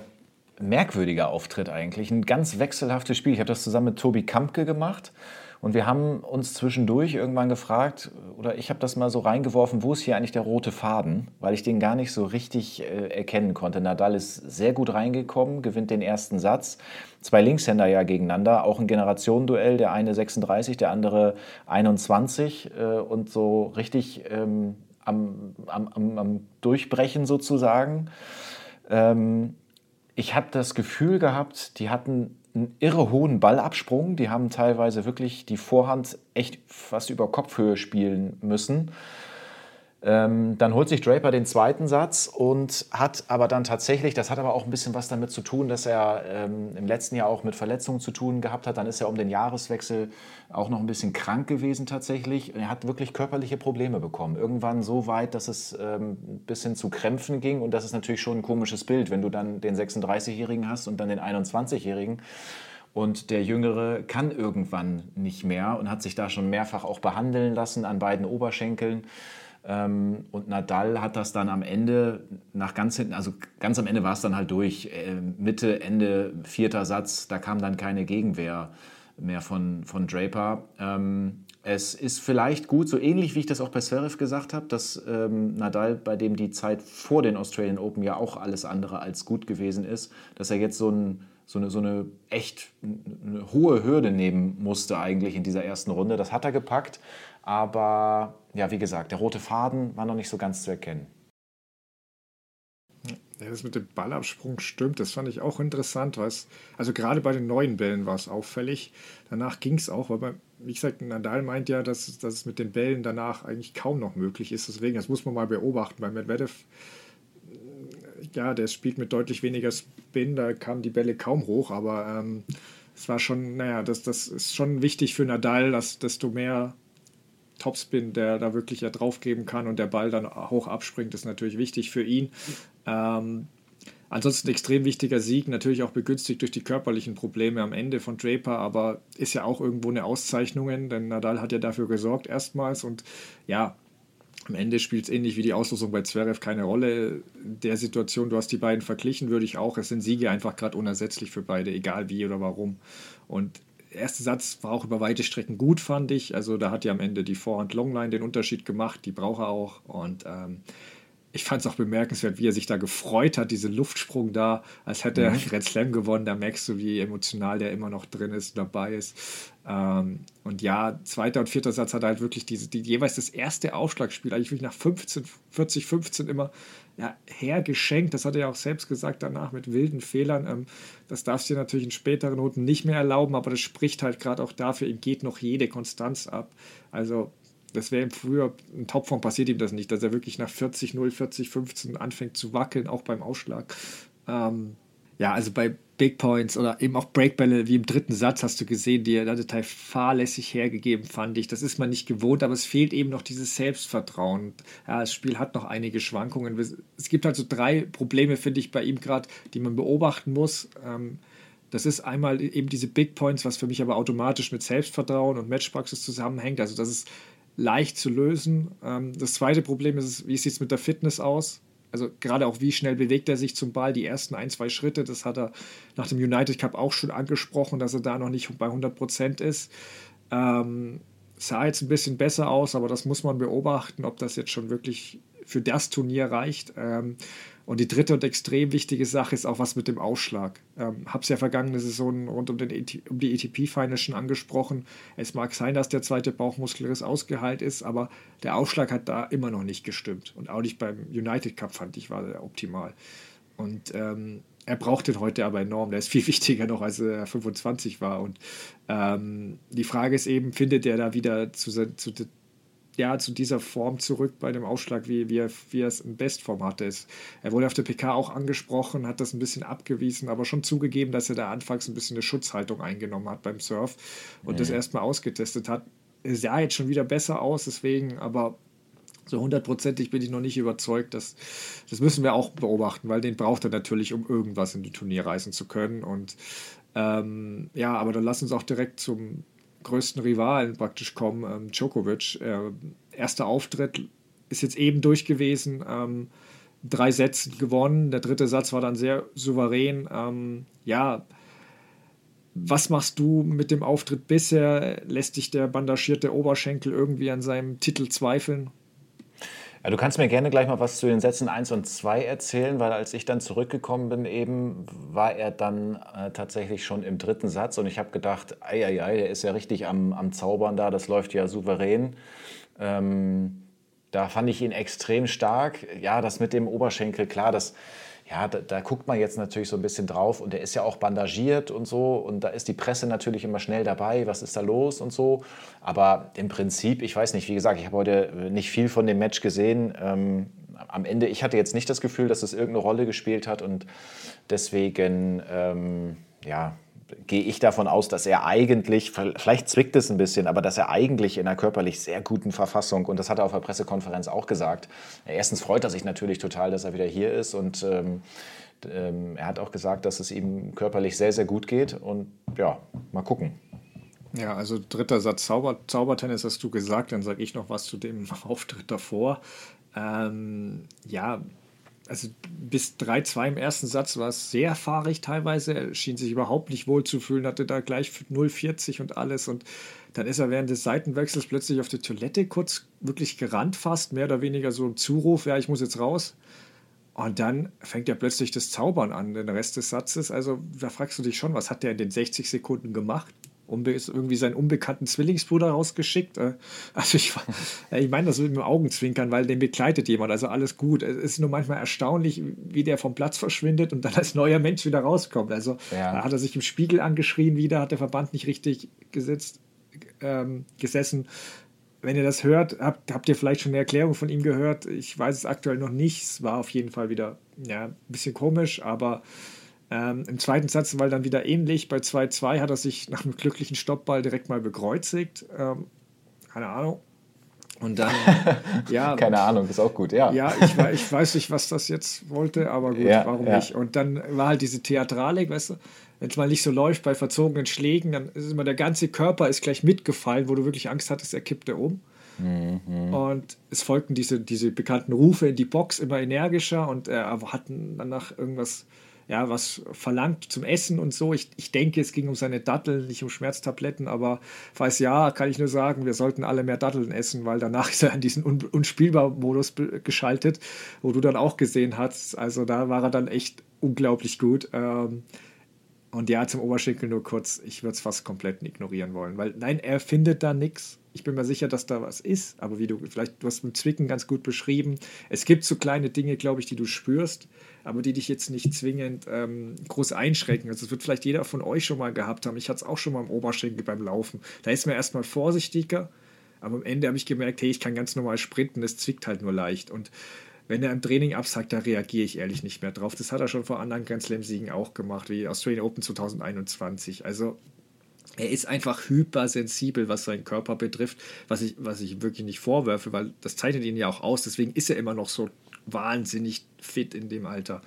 merkwürdiger Auftritt eigentlich. Ein ganz wechselhaftes Spiel. Ich habe das zusammen mit Tobi Kampke gemacht. Und wir haben uns zwischendurch irgendwann gefragt, oder ich habe das mal so reingeworfen, wo ist hier eigentlich der rote Faden? Weil ich den gar nicht so richtig äh, erkennen konnte. Nadal ist sehr gut reingekommen, gewinnt den ersten Satz. Zwei Linkshänder ja gegeneinander, auch ein Generationenduell, der eine 36, der andere 21 äh, und so richtig ähm, am, am, am, Durchbrechen sozusagen. Ähm, ich habe das Gefühl gehabt, die hatten einen irre hohen Ballabsprung. Die haben teilweise wirklich die Vorhand echt fast über Kopfhöhe spielen müssen. Ähm, dann holt sich Draper den zweiten Satz und hat aber dann tatsächlich, das hat aber auch ein bisschen was damit zu tun, dass er ähm, im letzten Jahr auch mit Verletzungen zu tun gehabt hat. Dann ist er um den Jahreswechsel auch noch ein bisschen krank gewesen tatsächlich. Er hat wirklich körperliche Probleme bekommen. Irgendwann so weit, dass es ähm, ein bisschen zu Krämpfen ging und das ist natürlich schon ein komisches Bild, wenn du dann den 36-Jährigen hast und dann den 21-Jährigen. Und der Jüngere kann irgendwann nicht mehr und hat sich da schon mehrfach auch behandeln lassen an beiden Oberschenkeln. Ähm, und Nadal hat das dann am Ende, nach ganz hinten, also ganz am Ende war es dann halt durch. Äh, Mitte, Ende, vierter Satz, da kam dann keine Gegenwehr mehr von, von Draper. Ähm, es ist vielleicht gut, so ähnlich wie ich das auch bei Zverev gesagt habe, dass ähm, Nadal, bei dem die Zeit vor den Australian Open ja auch alles andere als gut gewesen ist, dass er jetzt so, ein, so, eine, so eine echt eine hohe Hürde nehmen musste eigentlich in dieser ersten Runde. Das hat er gepackt. Aber ja, wie gesagt, der rote Faden war noch nicht so ganz zu erkennen. Ja, das mit dem Ballabsprung stimmt, das fand ich auch interessant. Was, also gerade bei den neuen Bällen war es auffällig. Danach ging es auch, weil, bei, wie gesagt, Nadal meint ja, dass, dass es mit den Bällen danach eigentlich kaum noch möglich ist. Deswegen, das muss man mal beobachten. Bei Medvedev, ja, der spielt mit deutlich weniger Spin, da kamen die Bälle kaum hoch, aber ähm, es war schon, naja, das, das ist schon wichtig für Nadal, dass desto mehr Topspin, der da wirklich ja draufgeben kann und der Ball dann hoch abspringt, ist natürlich wichtig für ihn. Ähm, ansonsten extrem wichtiger Sieg, natürlich auch begünstigt durch die körperlichen Probleme am Ende von Draper, aber ist ja auch irgendwo eine Auszeichnung, denn Nadal hat ja dafür gesorgt erstmals und ja, am Ende spielt es ähnlich wie die Auslosung bei Zverev keine Rolle. In der Situation, du hast die beiden verglichen, würde ich auch. Es sind Siege einfach gerade unersetzlich für beide, egal wie oder warum. Und erste Satz war auch über weite Strecken gut, fand ich. Also da hat ja am Ende die Vorhand Longline den Unterschied gemacht, die braucht er auch. Und ähm, ich fand es auch bemerkenswert, wie er sich da gefreut hat, diesen Luftsprung da, als hätte er mhm. Grand Slam gewonnen. Da merkst du, wie emotional der immer noch drin ist, dabei ist. Ähm, und ja, zweiter und vierter Satz hat er halt wirklich diese, die, jeweils das erste Aufschlagspiel, eigentlich wirklich nach 15, 40, 15 immer ja, hergeschenkt. Das hat er ja auch selbst gesagt danach mit wilden Fehlern. Ähm, das darfst du dir natürlich in späteren Noten nicht mehr erlauben, aber das spricht halt gerade auch dafür, ihm geht noch jede Konstanz ab. Also das wäre ihm früher, in Topform passiert ihm das nicht, dass er wirklich nach 40, 0, 40, 15 anfängt zu wackeln, auch beim Ausschlag. Ähm, ja, also bei Big Points oder eben auch Breakbälle wie im dritten Satz hast du gesehen, die er da total fahrlässig hergegeben, fand ich. Das ist man nicht gewohnt, aber es fehlt eben noch dieses Selbstvertrauen. Ja, das Spiel hat noch einige Schwankungen. Es gibt halt so drei Probleme, finde ich, bei ihm gerade, die man beobachten muss. Ähm, das ist einmal eben diese Big Points, was für mich aber automatisch mit Selbstvertrauen und Matchpraxis zusammenhängt. Also das ist leicht zu lösen. Ähm, das zweite Problem ist, wie sieht es mit der Fitness aus? Also gerade auch, wie schnell bewegt er sich zum Ball, die ersten ein, zwei Schritte, das hat er nach dem United Cup auch schon angesprochen, dass er da noch nicht bei 100 Prozent ist. Ähm, sah jetzt ein bisschen besser aus, aber das muss man beobachten, ob das jetzt schon wirklich für das Turnier reicht. Ähm, und die dritte und extrem wichtige Sache ist auch was mit dem Ausschlag. Ähm, Habe es ja vergangene Saison rund um, den, e um die ATP-Finals schon angesprochen. Es mag sein, dass der zweite Bauchmuskelriss ausgeheilt ist, aber der Ausschlag hat da immer noch nicht gestimmt. Und auch nicht beim United Cup fand ich, war der optimal. Und ähm, er braucht den heute aber enorm. Der ist viel wichtiger noch, als er 25 war. Und ähm, die Frage ist eben, findet er da wieder zu, zu, ja, zu dieser Form zurück bei dem Aufschlag, wie, wie, er, wie er es in Bestform hatte. Er wurde auf der PK auch angesprochen, hat das ein bisschen abgewiesen, aber schon zugegeben, dass er da anfangs ein bisschen eine Schutzhaltung eingenommen hat beim Surf und nee. das erstmal ausgetestet hat. Es sah jetzt schon wieder besser aus, deswegen, aber so hundertprozentig bin ich noch nicht überzeugt. Dass, das müssen wir auch beobachten, weil den braucht er natürlich, um irgendwas in die Turnier reisen zu können. Und ähm, ja, aber dann lass uns auch direkt zum, größten Rivalen praktisch kommen, ähm, Djokovic. Äh, erster Auftritt ist jetzt eben durch gewesen, ähm, drei Sätze gewonnen, der dritte Satz war dann sehr souverän. Ähm, ja, was machst du mit dem Auftritt bisher? Lässt dich der bandagierte Oberschenkel irgendwie an seinem Titel zweifeln? Ja, du kannst mir gerne gleich mal was zu den Sätzen 1 und 2 erzählen, weil als ich dann zurückgekommen bin, eben war er dann äh, tatsächlich schon im dritten Satz und ich habe gedacht, ei, ei, der ist ja richtig am, am Zaubern da, das läuft ja souverän. Ähm, da fand ich ihn extrem stark. Ja, das mit dem Oberschenkel, klar, das ja, da, da, guckt man jetzt natürlich so ein bisschen drauf und der ist ja auch bandagiert und so und da ist die Presse natürlich immer schnell dabei, was ist da los und so. Aber im Prinzip, ich weiß nicht, wie gesagt, ich habe heute nicht viel von dem Match gesehen. Ähm, am Ende, ich hatte jetzt nicht das Gefühl, dass es irgendeine Rolle gespielt hat und deswegen, ähm, ja, gehe ich davon aus, dass er eigentlich, vielleicht zwickt es ein bisschen, aber dass er eigentlich in einer körperlich sehr guten Verfassung, und das hat er auf der Pressekonferenz auch gesagt, erstens freut er sich natürlich total, dass er wieder hier ist und ähm, ähm, er hat auch gesagt, dass es ihm körperlich sehr, sehr gut geht und ja, mal gucken. Ja, also dritter Satz Zauber, Zaubertennis hast du gesagt, dann sage ich noch was zu dem Auftritt davor. Ähm, ja, also bis 3-2 im ersten Satz war es sehr fahrig teilweise. Er schien sich überhaupt nicht wohl zu fühlen, hatte da gleich 0,40 und alles. Und dann ist er während des Seitenwechsels plötzlich auf die Toilette kurz wirklich gerannt, fast mehr oder weniger so im Zuruf: Ja, ich muss jetzt raus. Und dann fängt er plötzlich das Zaubern an, den Rest des Satzes. Also da fragst du dich schon, was hat der in den 60 Sekunden gemacht? Irgendwie seinen unbekannten Zwillingsbruder rausgeschickt. Äh, also ich, ich meine das mit dem Augenzwinkern, weil den begleitet jemand, also alles gut. Es ist nur manchmal erstaunlich, wie der vom Platz verschwindet und dann als neuer Mensch wieder rauskommt. Also ja. da hat er sich im Spiegel angeschrien wieder, hat der Verband nicht richtig gesetzt, ähm, gesessen. Wenn ihr das hört, habt, habt ihr vielleicht schon eine Erklärung von ihm gehört. Ich weiß es aktuell noch nicht. Es war auf jeden Fall wieder ja, ein bisschen komisch, aber ähm, Im zweiten Satz war dann wieder ähnlich. Bei 2-2 hat er sich nach einem glücklichen Stoppball direkt mal bekreuzigt. Ähm, keine Ahnung. Und dann, ja. Keine Ahnung, ist auch gut, ja. Ja, ich, ich weiß nicht, was das jetzt wollte, aber gut, ja, warum ja. nicht? Und dann war halt diese Theatralik, weißt du, wenn es mal nicht so läuft bei verzogenen Schlägen, dann ist immer der ganze Körper ist gleich mitgefallen, wo du wirklich Angst hattest, er kippte um. Mhm. Und es folgten diese, diese bekannten Rufe in die Box immer energischer und er hat danach irgendwas ja, was verlangt zum Essen und so. Ich, ich denke, es ging um seine Datteln, nicht um Schmerztabletten, aber falls ja, kann ich nur sagen, wir sollten alle mehr Datteln essen, weil danach ist er in diesen Un Unspielbar-Modus geschaltet, wo du dann auch gesehen hast. Also da war er dann echt unglaublich gut. Ähm, und ja, zum Oberschenkel nur kurz, ich würde es fast komplett ignorieren wollen, weil nein, er findet da nichts. Ich bin mir sicher, dass da was ist, aber wie du vielleicht, du hast mit Zwicken ganz gut beschrieben. Es gibt so kleine Dinge, glaube ich, die du spürst, aber die dich jetzt nicht zwingend ähm, groß einschränken. Also, das wird vielleicht jeder von euch schon mal gehabt haben. Ich hatte es auch schon mal im Oberschenkel beim Laufen. Da ist man erstmal vorsichtiger, aber am Ende habe ich gemerkt, hey, ich kann ganz normal sprinten, es zwickt halt nur leicht. Und wenn er im Training absagt, da reagiere ich ehrlich nicht mehr drauf. Das hat er schon vor anderen Grand Slam-Siegen auch gemacht, wie Australian Open 2021. Also er ist einfach hypersensibel, was seinen Körper betrifft, was ich, was ich wirklich nicht vorwerfe, weil das zeichnet ihn ja auch aus. Deswegen ist er immer noch so wahnsinnig fit in dem Alter.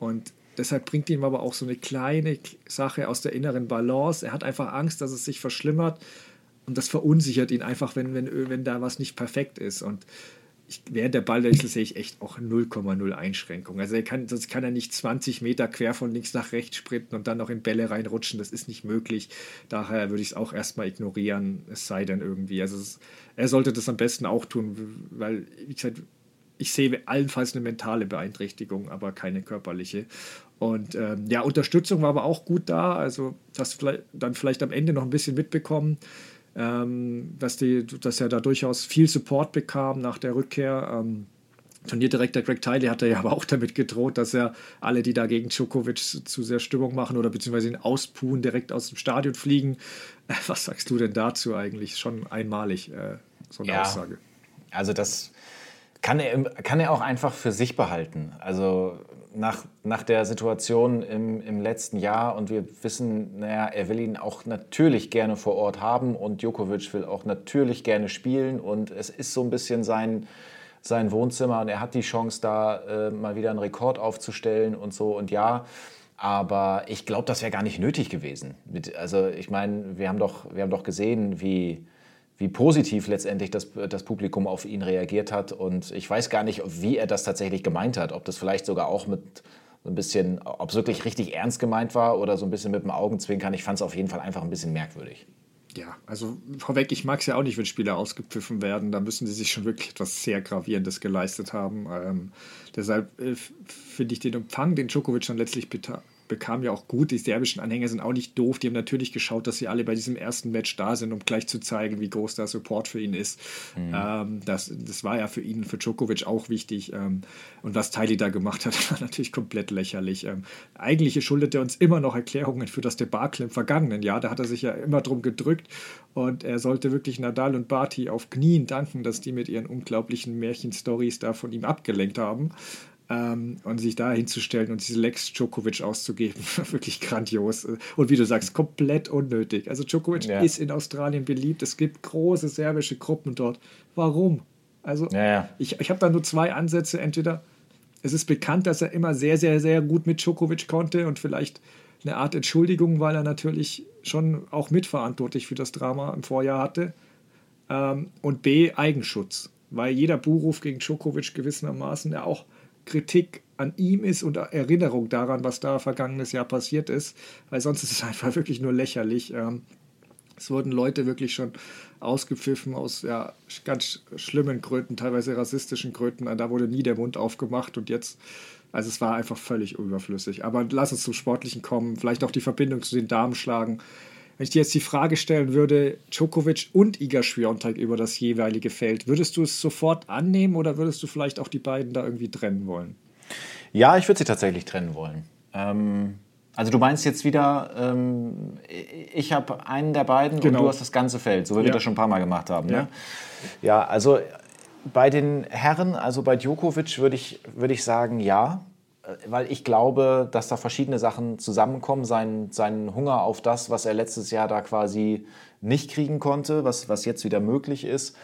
Und deshalb bringt ihm aber auch so eine kleine Sache aus der inneren Balance. Er hat einfach Angst, dass es sich verschlimmert und das verunsichert ihn einfach, wenn, wenn, wenn da was nicht perfekt ist. Und ich, während der Ballwechsel sehe ich echt auch 0,0 Einschränkung. Also er kann, sonst kann er nicht 20 Meter quer von links nach rechts sprinten und dann noch in Bälle reinrutschen. Das ist nicht möglich. Daher würde ich es auch erstmal ignorieren, es sei denn irgendwie. Also es, er sollte das am besten auch tun, weil, wie gesagt, ich sehe allenfalls eine mentale Beeinträchtigung, aber keine körperliche. Und ähm, ja, Unterstützung war aber auch gut da. Also das vielleicht, dann vielleicht am Ende noch ein bisschen mitbekommen, ähm, dass, die, dass er da durchaus viel Support bekam nach der Rückkehr. Ähm, Turnierdirektor Greg Tiley hatte ja aber auch damit gedroht, dass er alle, die da gegen Djokovic zu sehr Stimmung machen oder beziehungsweise ihn auspuhen, direkt aus dem Stadion fliegen. Was sagst du denn dazu eigentlich? Schon einmalig, äh, so eine ja, Aussage. Also das kann er, kann er auch einfach für sich behalten. Also nach, nach der Situation im, im letzten Jahr. Und wir wissen, naja, er will ihn auch natürlich gerne vor Ort haben und Djokovic will auch natürlich gerne spielen. Und es ist so ein bisschen sein, sein Wohnzimmer und er hat die Chance, da äh, mal wieder einen Rekord aufzustellen und so. Und ja, aber ich glaube, das wäre gar nicht nötig gewesen. Mit, also ich meine, wir wir haben doch gesehen, wie wie positiv letztendlich das, das Publikum auf ihn reagiert hat. Und ich weiß gar nicht, wie er das tatsächlich gemeint hat. Ob das vielleicht sogar auch mit so ein bisschen, ob es wirklich richtig ernst gemeint war oder so ein bisschen mit dem Augenzwinkern. Ich fand es auf jeden Fall einfach ein bisschen merkwürdig. Ja, also vorweg, ich mag es ja auch nicht, wenn Spieler ausgepfiffen werden. Da müssen sie sich schon wirklich etwas sehr Gravierendes geleistet haben. Ähm, deshalb äh, finde ich den Empfang, den Djokovic dann letztlich bekam ja auch gut. Die serbischen Anhänger sind auch nicht doof. Die haben natürlich geschaut, dass sie alle bei diesem ersten Match da sind, um gleich zu zeigen, wie groß der Support für ihn ist. Mhm. Ähm, das, das war ja für ihn, für Djokovic auch wichtig. Ähm, und was Tylee da gemacht hat, war natürlich komplett lächerlich. Ähm, eigentlich schuldet er uns immer noch Erklärungen für das Debakel im vergangenen Jahr. Da hat er sich ja immer drum gedrückt. Und er sollte wirklich Nadal und Barty auf Knien danken, dass die mit ihren unglaublichen Märchenstories da von ihm abgelenkt haben. Ähm, und sich da hinzustellen und diese Lex Djokovic auszugeben, wirklich grandios. Und wie du sagst, komplett unnötig. Also Djokovic ja. ist in Australien beliebt. Es gibt große serbische Gruppen dort. Warum? Also ja, ja. ich, ich habe da nur zwei Ansätze. Entweder es ist bekannt, dass er immer sehr, sehr, sehr gut mit Djokovic konnte und vielleicht eine Art Entschuldigung, weil er natürlich schon auch mitverantwortlich für das Drama im Vorjahr hatte. Ähm, und B, Eigenschutz, weil jeder Buhruf gegen Djokovic gewissermaßen ja auch Kritik an ihm ist und Erinnerung daran, was da vergangenes Jahr passiert ist, weil sonst ist es einfach wirklich nur lächerlich. Ähm, es wurden Leute wirklich schon ausgepfiffen aus ja, ganz schlimmen Gröten, teilweise rassistischen Gröten. Da wurde nie der Mund aufgemacht und jetzt, also es war einfach völlig überflüssig. Aber lass uns zum Sportlichen kommen, vielleicht auch die Verbindung zu den Damen schlagen. Wenn ich dir jetzt die Frage stellen würde, Djokovic und Iga Swiatek über das jeweilige Feld, würdest du es sofort annehmen oder würdest du vielleicht auch die beiden da irgendwie trennen wollen? Ja, ich würde sie tatsächlich trennen wollen. Ähm, also du meinst jetzt wieder, ähm, ich habe einen der beiden genau. und du hast das ganze Feld, so wie ja. wir das schon ein paar Mal gemacht haben. Ne? Ja, ja also bei den Herren, also bei Djokovic würde ich, würd ich sagen, ja. Äh, weil ich glaube, dass da verschiedene Sachen zusammenkommen. Sein, sein Hunger auf das, was er letztes Jahr da quasi nicht kriegen konnte, was, was jetzt wieder möglich ist.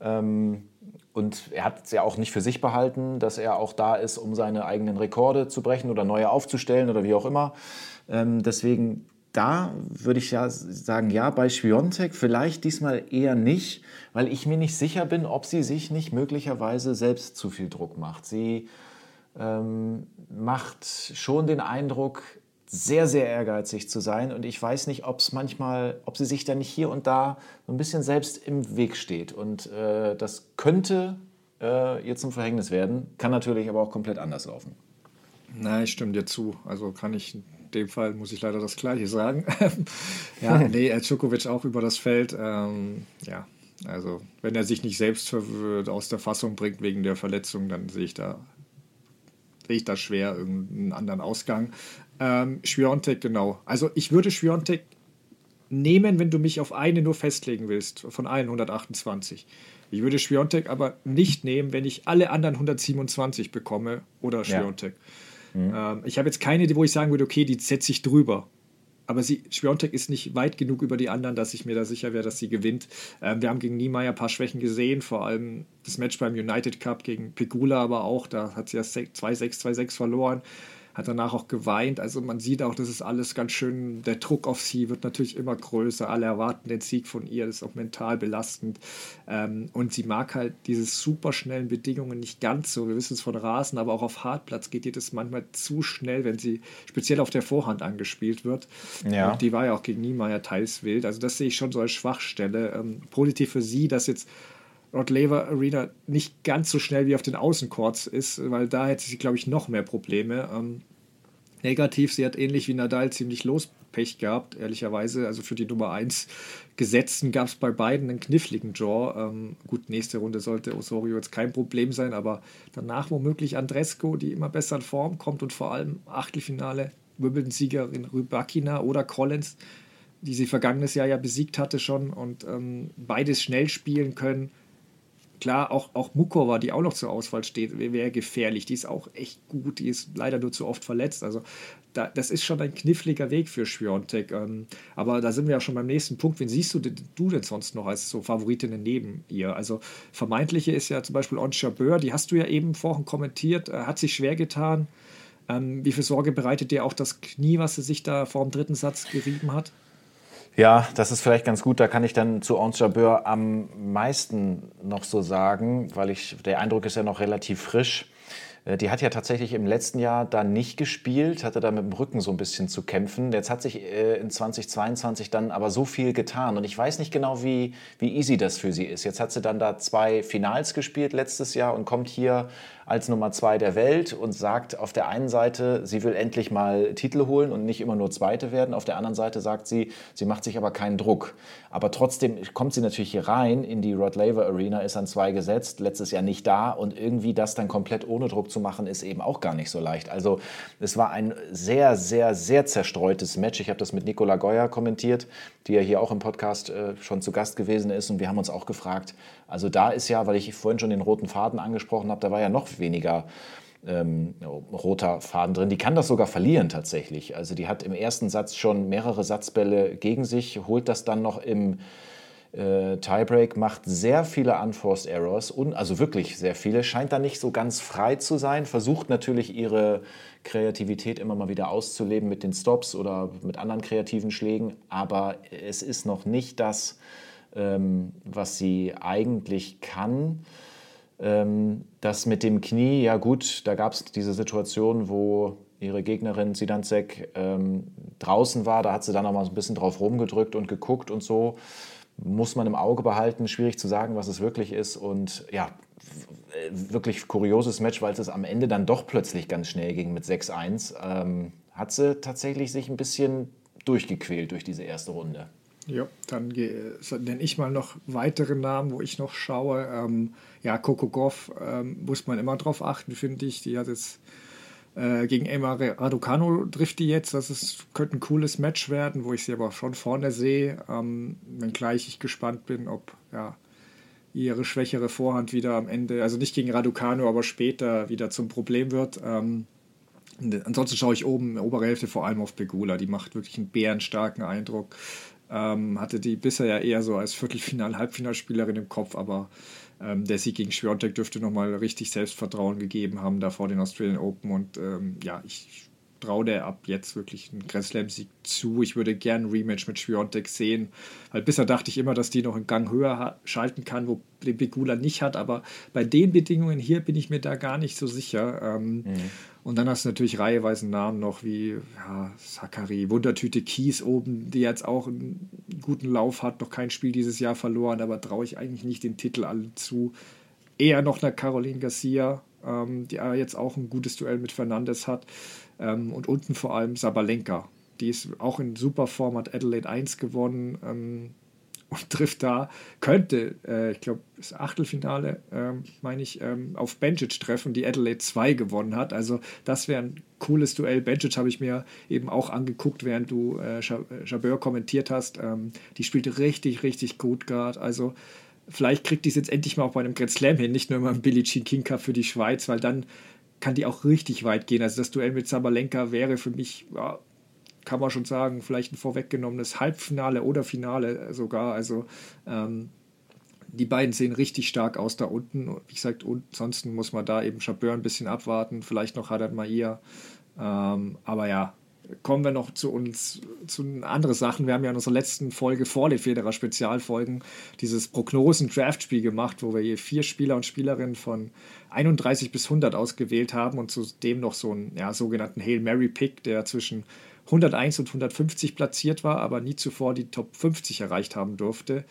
Ähm, und er hat es ja auch nicht für sich behalten, dass er auch da ist, um seine eigenen Rekorde zu brechen oder neue aufzustellen oder wie auch immer. Ähm, deswegen da würde ich ja sagen, ja, bei Schwiontek vielleicht diesmal eher nicht, weil ich mir nicht sicher bin, ob sie sich nicht möglicherweise selbst zu viel Druck macht. Sie ähm, macht schon den Eindruck, sehr, sehr ehrgeizig zu sein. Und ich weiß nicht, ob es manchmal, ob sie sich da nicht hier und da so ein bisschen selbst im Weg steht. Und äh, das könnte äh, ihr zum Verhängnis werden, kann natürlich aber auch komplett anders laufen. Nein, ich stimme dir zu. Also kann ich in dem Fall, muss ich leider das Gleiche sagen. ja, nee, Djokovic auch über das Feld. Ähm, ja, also wenn er sich nicht selbst aus der Fassung bringt wegen der Verletzung, dann sehe ich da sehe ich da schwer irgendeinen anderen Ausgang. Ähm, Schwiontek, genau. Also ich würde Schwiontek nehmen, wenn du mich auf eine nur festlegen willst, von allen 128. Ich würde Schwiontek aber nicht nehmen, wenn ich alle anderen 127 bekomme oder Schwiontek. Ja. Mhm. Ähm, ich habe jetzt keine, wo ich sagen würde, okay, die setze ich drüber aber sie, Schwiontek ist nicht weit genug über die anderen, dass ich mir da sicher wäre, dass sie gewinnt. Ähm, wir haben gegen Niemeyer ein paar Schwächen gesehen, vor allem das Match beim United Cup gegen Pegula, aber auch, da hat sie ja 2-6, 2-6 verloren hat danach auch geweint. Also man sieht auch, das ist alles ganz schön, der Druck auf sie wird natürlich immer größer. Alle erwarten den Sieg von ihr, das ist auch mental belastend. Ähm, und sie mag halt diese superschnellen Bedingungen nicht ganz so. Wir wissen es von Rasen, aber auch auf Hartplatz geht ihr das manchmal zu schnell, wenn sie speziell auf der Vorhand angespielt wird. Ja. Und die war ja auch gegen Niemeyer teils wild. Also das sehe ich schon so als Schwachstelle. Ähm, positiv für sie, dass jetzt Rod Laver Arena nicht ganz so schnell wie auf den Außencourts ist, weil da hätte sie, glaube ich, noch mehr Probleme. Ähm, negativ, sie hat ähnlich wie Nadal ziemlich Lospech gehabt, ehrlicherweise. Also für die Nummer 1 Gesetzten gab es bei beiden einen kniffligen Draw. Ähm, gut, nächste Runde sollte Osorio jetzt kein Problem sein, aber danach womöglich Andresco, die immer besser in Form kommt und vor allem Achtelfinale Wimbledon-Siegerin Rybakina oder Collins, die sie vergangenes Jahr ja besiegt hatte schon und ähm, beides schnell spielen können Klar, auch, auch Mukova, die auch noch zur Auswahl steht, wäre gefährlich. Die ist auch echt gut. Die ist leider nur zu oft verletzt. Also da, das ist schon ein kniffliger Weg für Schwiontek. Ähm, aber da sind wir ja schon beim nächsten Punkt. Wen siehst du, du denn sonst noch als so Favoritinnen neben ihr? Also vermeintliche ist ja zum Beispiel Onsha Böhr, die hast du ja eben vorhin kommentiert, äh, hat sich schwer getan. Ähm, wie viel Sorge bereitet dir auch das Knie, was sie sich da vor dem dritten Satz gerieben hat? Ja, das ist vielleicht ganz gut. Da kann ich dann zu Ons Jabeur am meisten noch so sagen, weil ich, der Eindruck ist ja noch relativ frisch. Äh, die hat ja tatsächlich im letzten Jahr da nicht gespielt, hatte da mit dem Rücken so ein bisschen zu kämpfen. Jetzt hat sich äh, in 2022 dann aber so viel getan und ich weiß nicht genau, wie, wie easy das für sie ist. Jetzt hat sie dann da zwei Finals gespielt letztes Jahr und kommt hier als Nummer zwei der Welt und sagt auf der einen Seite, sie will endlich mal Titel holen und nicht immer nur Zweite werden. Auf der anderen Seite sagt sie, sie macht sich aber keinen Druck. Aber trotzdem kommt sie natürlich hier rein in die Rod Laver Arena, ist an zwei gesetzt, letztes Jahr nicht da und irgendwie das dann komplett ohne Druck zu machen, ist eben auch gar nicht so leicht. Also es war ein sehr, sehr, sehr zerstreutes Match. Ich habe das mit Nicola Goyer kommentiert, die ja hier auch im Podcast äh, schon zu Gast gewesen ist und wir haben uns auch gefragt, also da ist ja, weil ich vorhin schon den roten Faden angesprochen habe, da war ja noch weniger ähm, roter Faden drin. Die kann das sogar verlieren tatsächlich. Also die hat im ersten Satz schon mehrere Satzbälle gegen sich, holt das dann noch im äh, Tiebreak, macht sehr viele Unforced Errors, und, also wirklich sehr viele, scheint da nicht so ganz frei zu sein, versucht natürlich ihre Kreativität immer mal wieder auszuleben mit den Stops oder mit anderen kreativen Schlägen, aber es ist noch nicht das, was sie eigentlich kann. Ähm, das mit dem Knie, ja gut, da gab es diese Situation, wo ihre Gegnerin Sidanzek ähm, draußen war, da hat sie dann noch mal so ein bisschen drauf rumgedrückt und geguckt und so. Muss man im Auge behalten, schwierig zu sagen, was es wirklich ist. Und ja, wirklich kurioses Match, weil es am Ende dann doch plötzlich ganz schnell ging mit 6-1. Ähm, hat sie tatsächlich sich ein bisschen durchgequält durch diese erste Runde. Ja, dann nenne ich mal noch weitere Namen, wo ich noch schaue. Ähm, ja, Coco Goff ähm, muss man immer drauf achten, finde ich. Die hat jetzt äh, gegen Emma Raducano trifft die jetzt. Das ist, könnte ein cooles Match werden, wo ich sie aber schon vorne sehe. Ähm, wenngleich ich gespannt bin, ob ja, ihre schwächere Vorhand wieder am Ende, also nicht gegen Raducano, aber später wieder zum Problem wird. Ähm, ansonsten schaue ich oben in der oberen Hälfte vor allem auf Pegula. Die macht wirklich einen bärenstarken Eindruck. Ähm, hatte die bisher ja eher so als Viertelfinal-, Halbfinalspielerin im Kopf, aber ähm, der Sieg gegen Schwiontek dürfte nochmal richtig Selbstvertrauen gegeben haben, da vor den Australian Open. Und ähm, ja, ich traue der ab jetzt wirklich einen Grand Slam-Sieg zu. Ich würde gerne ein Rematch mit Schwiontek sehen, weil bisher dachte ich immer, dass die noch einen Gang höher schalten kann, wo den Pegula nicht hat. Aber bei den Bedingungen hier bin ich mir da gar nicht so sicher. Ähm, mhm. Und dann hast du natürlich reiheweise Namen noch wie ja, Sakari, Wundertüte Kies oben, die jetzt auch einen guten Lauf hat, noch kein Spiel dieses Jahr verloren, aber traue ich eigentlich nicht den Titel allen zu. Eher noch eine Caroline Garcia, ähm, die jetzt auch ein gutes Duell mit Fernandes hat. Ähm, und unten vor allem Sabalenka. Die ist auch in super Form, hat Adelaide 1 gewonnen. Ähm, und trifft da, könnte, äh, ich glaube, das Achtelfinale, ähm, meine ich, ähm, auf Benjic treffen, die Adelaide 2 gewonnen hat. Also das wäre ein cooles Duell. Benjic habe ich mir eben auch angeguckt, während du äh, Jabeur kommentiert hast. Ähm, die spielt richtig, richtig gut gerade. Also vielleicht kriegt die es jetzt endlich mal auch bei einem Grand Slam hin, nicht nur immer im Billie Jean King Cup für die Schweiz, weil dann kann die auch richtig weit gehen. Also das Duell mit Sabalenka wäre für mich ja, kann man schon sagen, vielleicht ein vorweggenommenes Halbfinale oder Finale sogar. Also ähm, die beiden sehen richtig stark aus da unten. Wie gesagt, und ansonsten muss man da eben Chabeur ein bisschen abwarten, vielleicht noch Haddad Maia. Ähm, aber ja, kommen wir noch zu uns, zu anderen Sachen. Wir haben ja in unserer letzten Folge vor den Federer Spezialfolgen dieses Prognosen-Draft-Spiel gemacht, wo wir hier vier Spieler und Spielerinnen von 31 bis 100 ausgewählt haben und zudem noch so einen ja, sogenannten Hail Mary Pick, der zwischen 101 und 150 platziert war, aber nie zuvor die Top 50 erreicht haben durfte.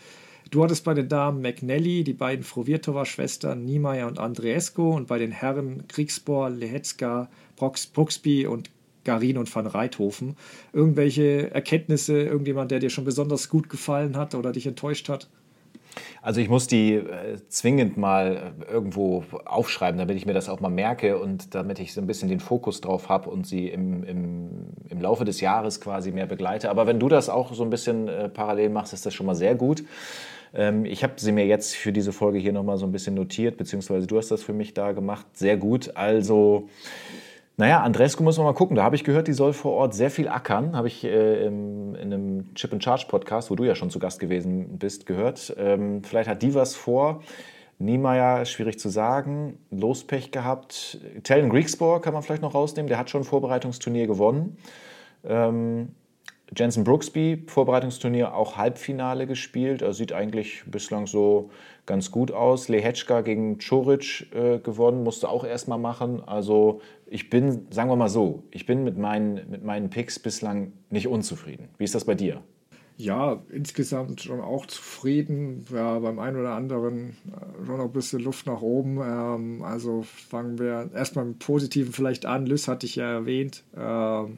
Du hattest bei den Damen McNally, die beiden Frovirtova-Schwestern Niemeyer und Andreesco und bei den Herren Kriegsbohr, Lehetzka, Bruxby und Garin und van Reithofen. Irgendwelche Erkenntnisse, irgendjemand, der dir schon besonders gut gefallen hat oder dich enttäuscht hat? Also ich muss die äh, zwingend mal äh, irgendwo aufschreiben, damit ich mir das auch mal merke und damit ich so ein bisschen den Fokus drauf habe und sie im, im, im Laufe des Jahres quasi mehr begleite. Aber wenn du das auch so ein bisschen äh, parallel machst, ist das schon mal sehr gut. Ähm, ich habe sie mir jetzt für diese Folge hier nochmal so ein bisschen notiert, beziehungsweise du hast das für mich da gemacht. Sehr gut. Also naja, Andrescu muss man mal gucken. Da habe ich gehört, die soll vor Ort sehr viel ackern. Habe ich äh, im, in einem Chip and Charge Podcast, wo du ja schon zu Gast gewesen bist, gehört. Ähm, vielleicht hat die was vor. Niemeyer, schwierig zu sagen. Lospech gehabt. Tellen Griegsbohr kann man vielleicht noch rausnehmen. Der hat schon ein Vorbereitungsturnier gewonnen. Ähm, Jensen Brooksby, Vorbereitungsturnier, auch Halbfinale gespielt. Er sieht eigentlich bislang so ganz gut aus. Lehetschka gegen Čorić äh, gewonnen, musste auch erstmal machen. Also ich bin, sagen wir mal so, ich bin mit meinen, mit meinen Picks bislang nicht unzufrieden. Wie ist das bei dir? Ja, insgesamt schon auch zufrieden. Ja, beim einen oder anderen äh, schon noch ein bisschen Luft nach oben. Ähm, also fangen wir erstmal mit Positiven vielleicht an. Lys hatte ich ja erwähnt. Ähm,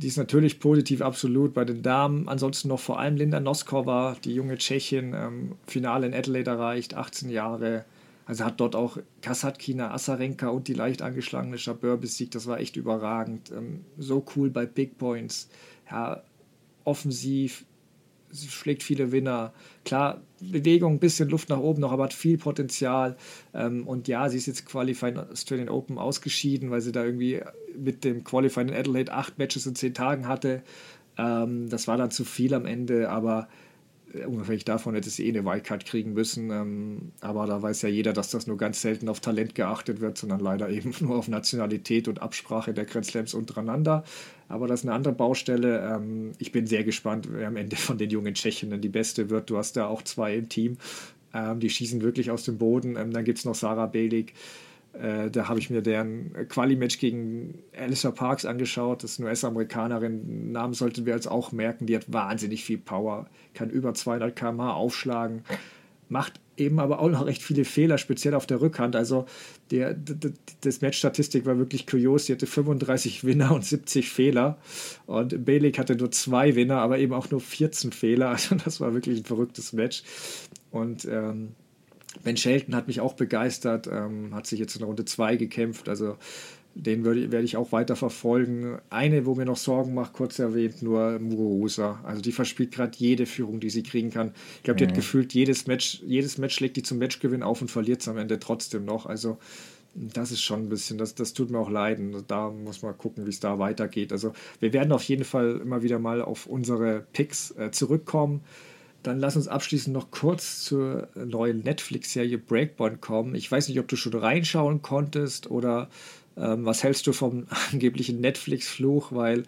die ist natürlich positiv, absolut bei den Damen. Ansonsten noch vor allem Linda Noskova, die junge Tschechin, ähm, Finale in Adelaide erreicht, 18 Jahre. Also hat dort auch Kasatkina, Asarenka und die leicht angeschlagene Chabeur besiegt. Das war echt überragend. Ähm, so cool bei Big Points. Ja, offensiv, schlägt viele Winner. Klar, Bewegung, ein bisschen Luft nach oben noch, aber hat viel Potenzial. Ähm, und ja, sie ist jetzt Qualifying Australian Open ausgeschieden, weil sie da irgendwie mit dem Qualifying in Adelaide acht Matches in zehn Tagen hatte. Ähm, das war dann zu viel am Ende, aber unabhängig davon hätte sie eh eine Wildcard kriegen müssen. Ähm, aber da weiß ja jeder, dass das nur ganz selten auf Talent geachtet wird, sondern leider eben nur auf Nationalität und Absprache der Grand Slams untereinander. Aber das ist eine andere Baustelle. Ähm, ich bin sehr gespannt, wer am Ende von den jungen Tschechen die beste wird. Du hast da auch zwei im Team. Ähm, die schießen wirklich aus dem Boden. Ähm, dann gibt es noch Sarah Belig. Äh, da habe ich mir deren Quali-Match gegen Alicia Parks angeschaut. Das ist eine US-Amerikanerin. Namen sollten wir jetzt auch merken. Die hat wahnsinnig viel Power, kann über 200 km/h aufschlagen. macht eben aber auch noch recht viele Fehler, speziell auf der Rückhand. Also der, das Match-Statistik war wirklich kurios. Sie hatte 35 Winner und 70 Fehler. Und Balik hatte nur zwei Winner, aber eben auch nur 14 Fehler. Also das war wirklich ein verrücktes Match. Und ähm, Ben Shelton hat mich auch begeistert, ähm, hat sich jetzt in Runde 2 gekämpft. Also den würde, werde ich auch weiter verfolgen. Eine, wo mir noch Sorgen macht, kurz erwähnt, nur Muguruza. Also die verspielt gerade jede Führung, die sie kriegen kann. Ich glaube, die mhm. hat gefühlt jedes Match, jedes Match legt die zum Matchgewinn auf und verliert es am Ende trotzdem noch. Also das ist schon ein bisschen, das, das tut mir auch leiden. Da muss man gucken, wie es da weitergeht. Also wir werden auf jeden Fall immer wieder mal auf unsere Picks äh, zurückkommen. Dann lass uns abschließend noch kurz zur neuen Netflix-Serie Breakpoint kommen. Ich weiß nicht, ob du schon reinschauen konntest oder ähm, was hältst du vom angeblichen Netflix-Fluch, weil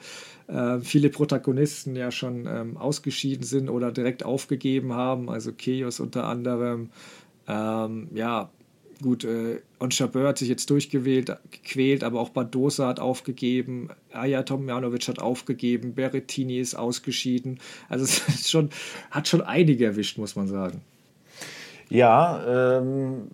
äh, viele Protagonisten ja schon ähm, ausgeschieden sind oder direkt aufgegeben haben, also Keos unter anderem. Ähm, ja, gut, äh, Onshabeur hat sich jetzt durchgewählt, gequält, aber auch Badosa hat aufgegeben, Aya Tomjanovic hat aufgegeben, Berettini ist ausgeschieden. Also es schon, hat schon einige erwischt, muss man sagen. Ja, ähm,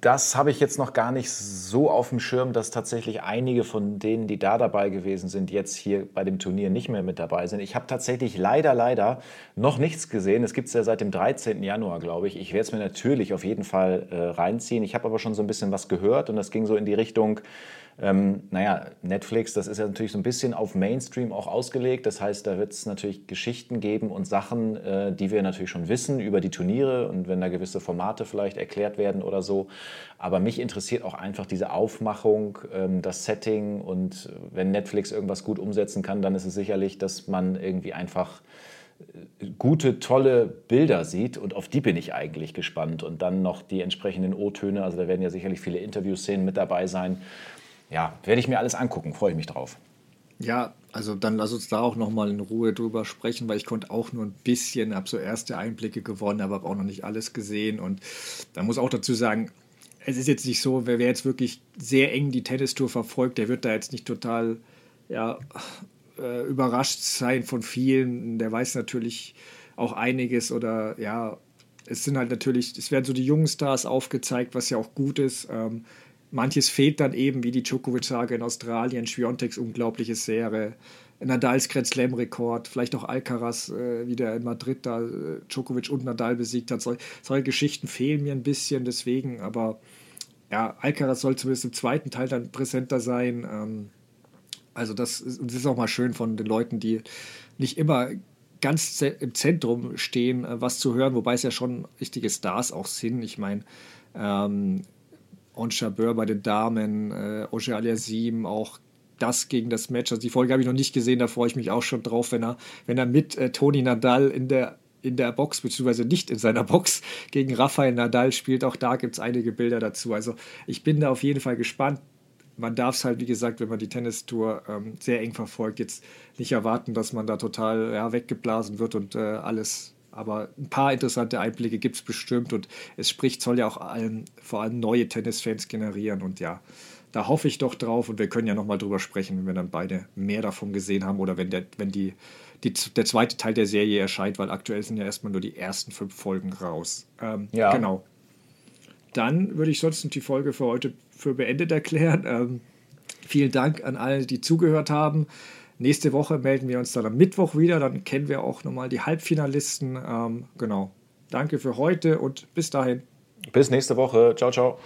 das habe ich jetzt noch gar nicht so auf dem Schirm, dass tatsächlich einige von denen, die da dabei gewesen sind, jetzt hier bei dem Turnier nicht mehr mit dabei sind. Ich habe tatsächlich leider, leider noch nichts gesehen. Es gibt es ja seit dem 13. Januar, glaube ich. Ich werde es mir natürlich auf jeden Fall äh, reinziehen. Ich habe aber schon so ein bisschen was gehört und das ging so in die Richtung, ähm, naja, Netflix, das ist ja natürlich so ein bisschen auf Mainstream auch ausgelegt. Das heißt, da wird es natürlich Geschichten geben und Sachen, äh, die wir natürlich schon wissen über die Turniere und wenn da gewisse Formate vielleicht erklärt werden oder so. Aber mich interessiert auch einfach diese Aufmachung, ähm, das Setting und wenn Netflix irgendwas gut umsetzen kann, dann ist es sicherlich, dass man irgendwie einfach äh, gute, tolle Bilder sieht und auf die bin ich eigentlich gespannt. Und dann noch die entsprechenden O-Töne, also da werden ja sicherlich viele Interviewszenen mit dabei sein ja, werde ich mir alles angucken, freue ich mich drauf. Ja, also dann lass uns da auch nochmal in Ruhe drüber sprechen, weil ich konnte auch nur ein bisschen, habe so erste Einblicke gewonnen, aber habe auch noch nicht alles gesehen. Und da muss auch dazu sagen, es ist jetzt nicht so, wer, wer jetzt wirklich sehr eng die Tennistour verfolgt, der wird da jetzt nicht total ja, äh, überrascht sein von vielen. Der weiß natürlich auch einiges oder ja, es sind halt natürlich, es werden so die jungen Stars aufgezeigt, was ja auch gut ist. Ähm, Manches fehlt dann eben, wie die Djokovic-Sage in Australien, Schwiontex unglaubliche Serie, Nadals Grand Slam-Rekord, vielleicht auch Alcaraz, äh, wie der in Madrid da äh, Djokovic und Nadal besiegt hat. Sol solche Geschichten fehlen mir ein bisschen, deswegen, aber ja, Alcaraz soll zumindest im zweiten Teil dann präsenter sein. Ähm, also das ist, das ist auch mal schön von den Leuten, die nicht immer ganz im Zentrum stehen, äh, was zu hören, wobei es ja schon richtige Stars auch sind. Ich meine, ähm, und Chabeur bei den Damen, äh, Oje Aliasim, auch das gegen das Match. Also die Folge habe ich noch nicht gesehen, da freue ich mich auch schon drauf, wenn er, wenn er mit äh, Toni Nadal in der, in der Box, beziehungsweise nicht in seiner Box, gegen Rafael Nadal spielt. Auch da gibt es einige Bilder dazu. Also ich bin da auf jeden Fall gespannt. Man darf es halt, wie gesagt, wenn man die Tennistour ähm, sehr eng verfolgt, jetzt nicht erwarten, dass man da total ja, weggeblasen wird und äh, alles aber ein paar interessante Einblicke gibt es bestimmt und es spricht, soll ja auch allen, vor allem neue Tennisfans generieren und ja, da hoffe ich doch drauf und wir können ja nochmal drüber sprechen, wenn wir dann beide mehr davon gesehen haben oder wenn, der, wenn die, die, der zweite Teil der Serie erscheint, weil aktuell sind ja erstmal nur die ersten fünf Folgen raus. Ähm, ja. Genau. Dann würde ich sonst die Folge für heute für beendet erklären. Ähm, vielen Dank an alle, die zugehört haben. Nächste Woche melden wir uns dann am Mittwoch wieder. Dann kennen wir auch nochmal die Halbfinalisten. Ähm, genau. Danke für heute und bis dahin. Bis nächste Woche. Ciao, ciao.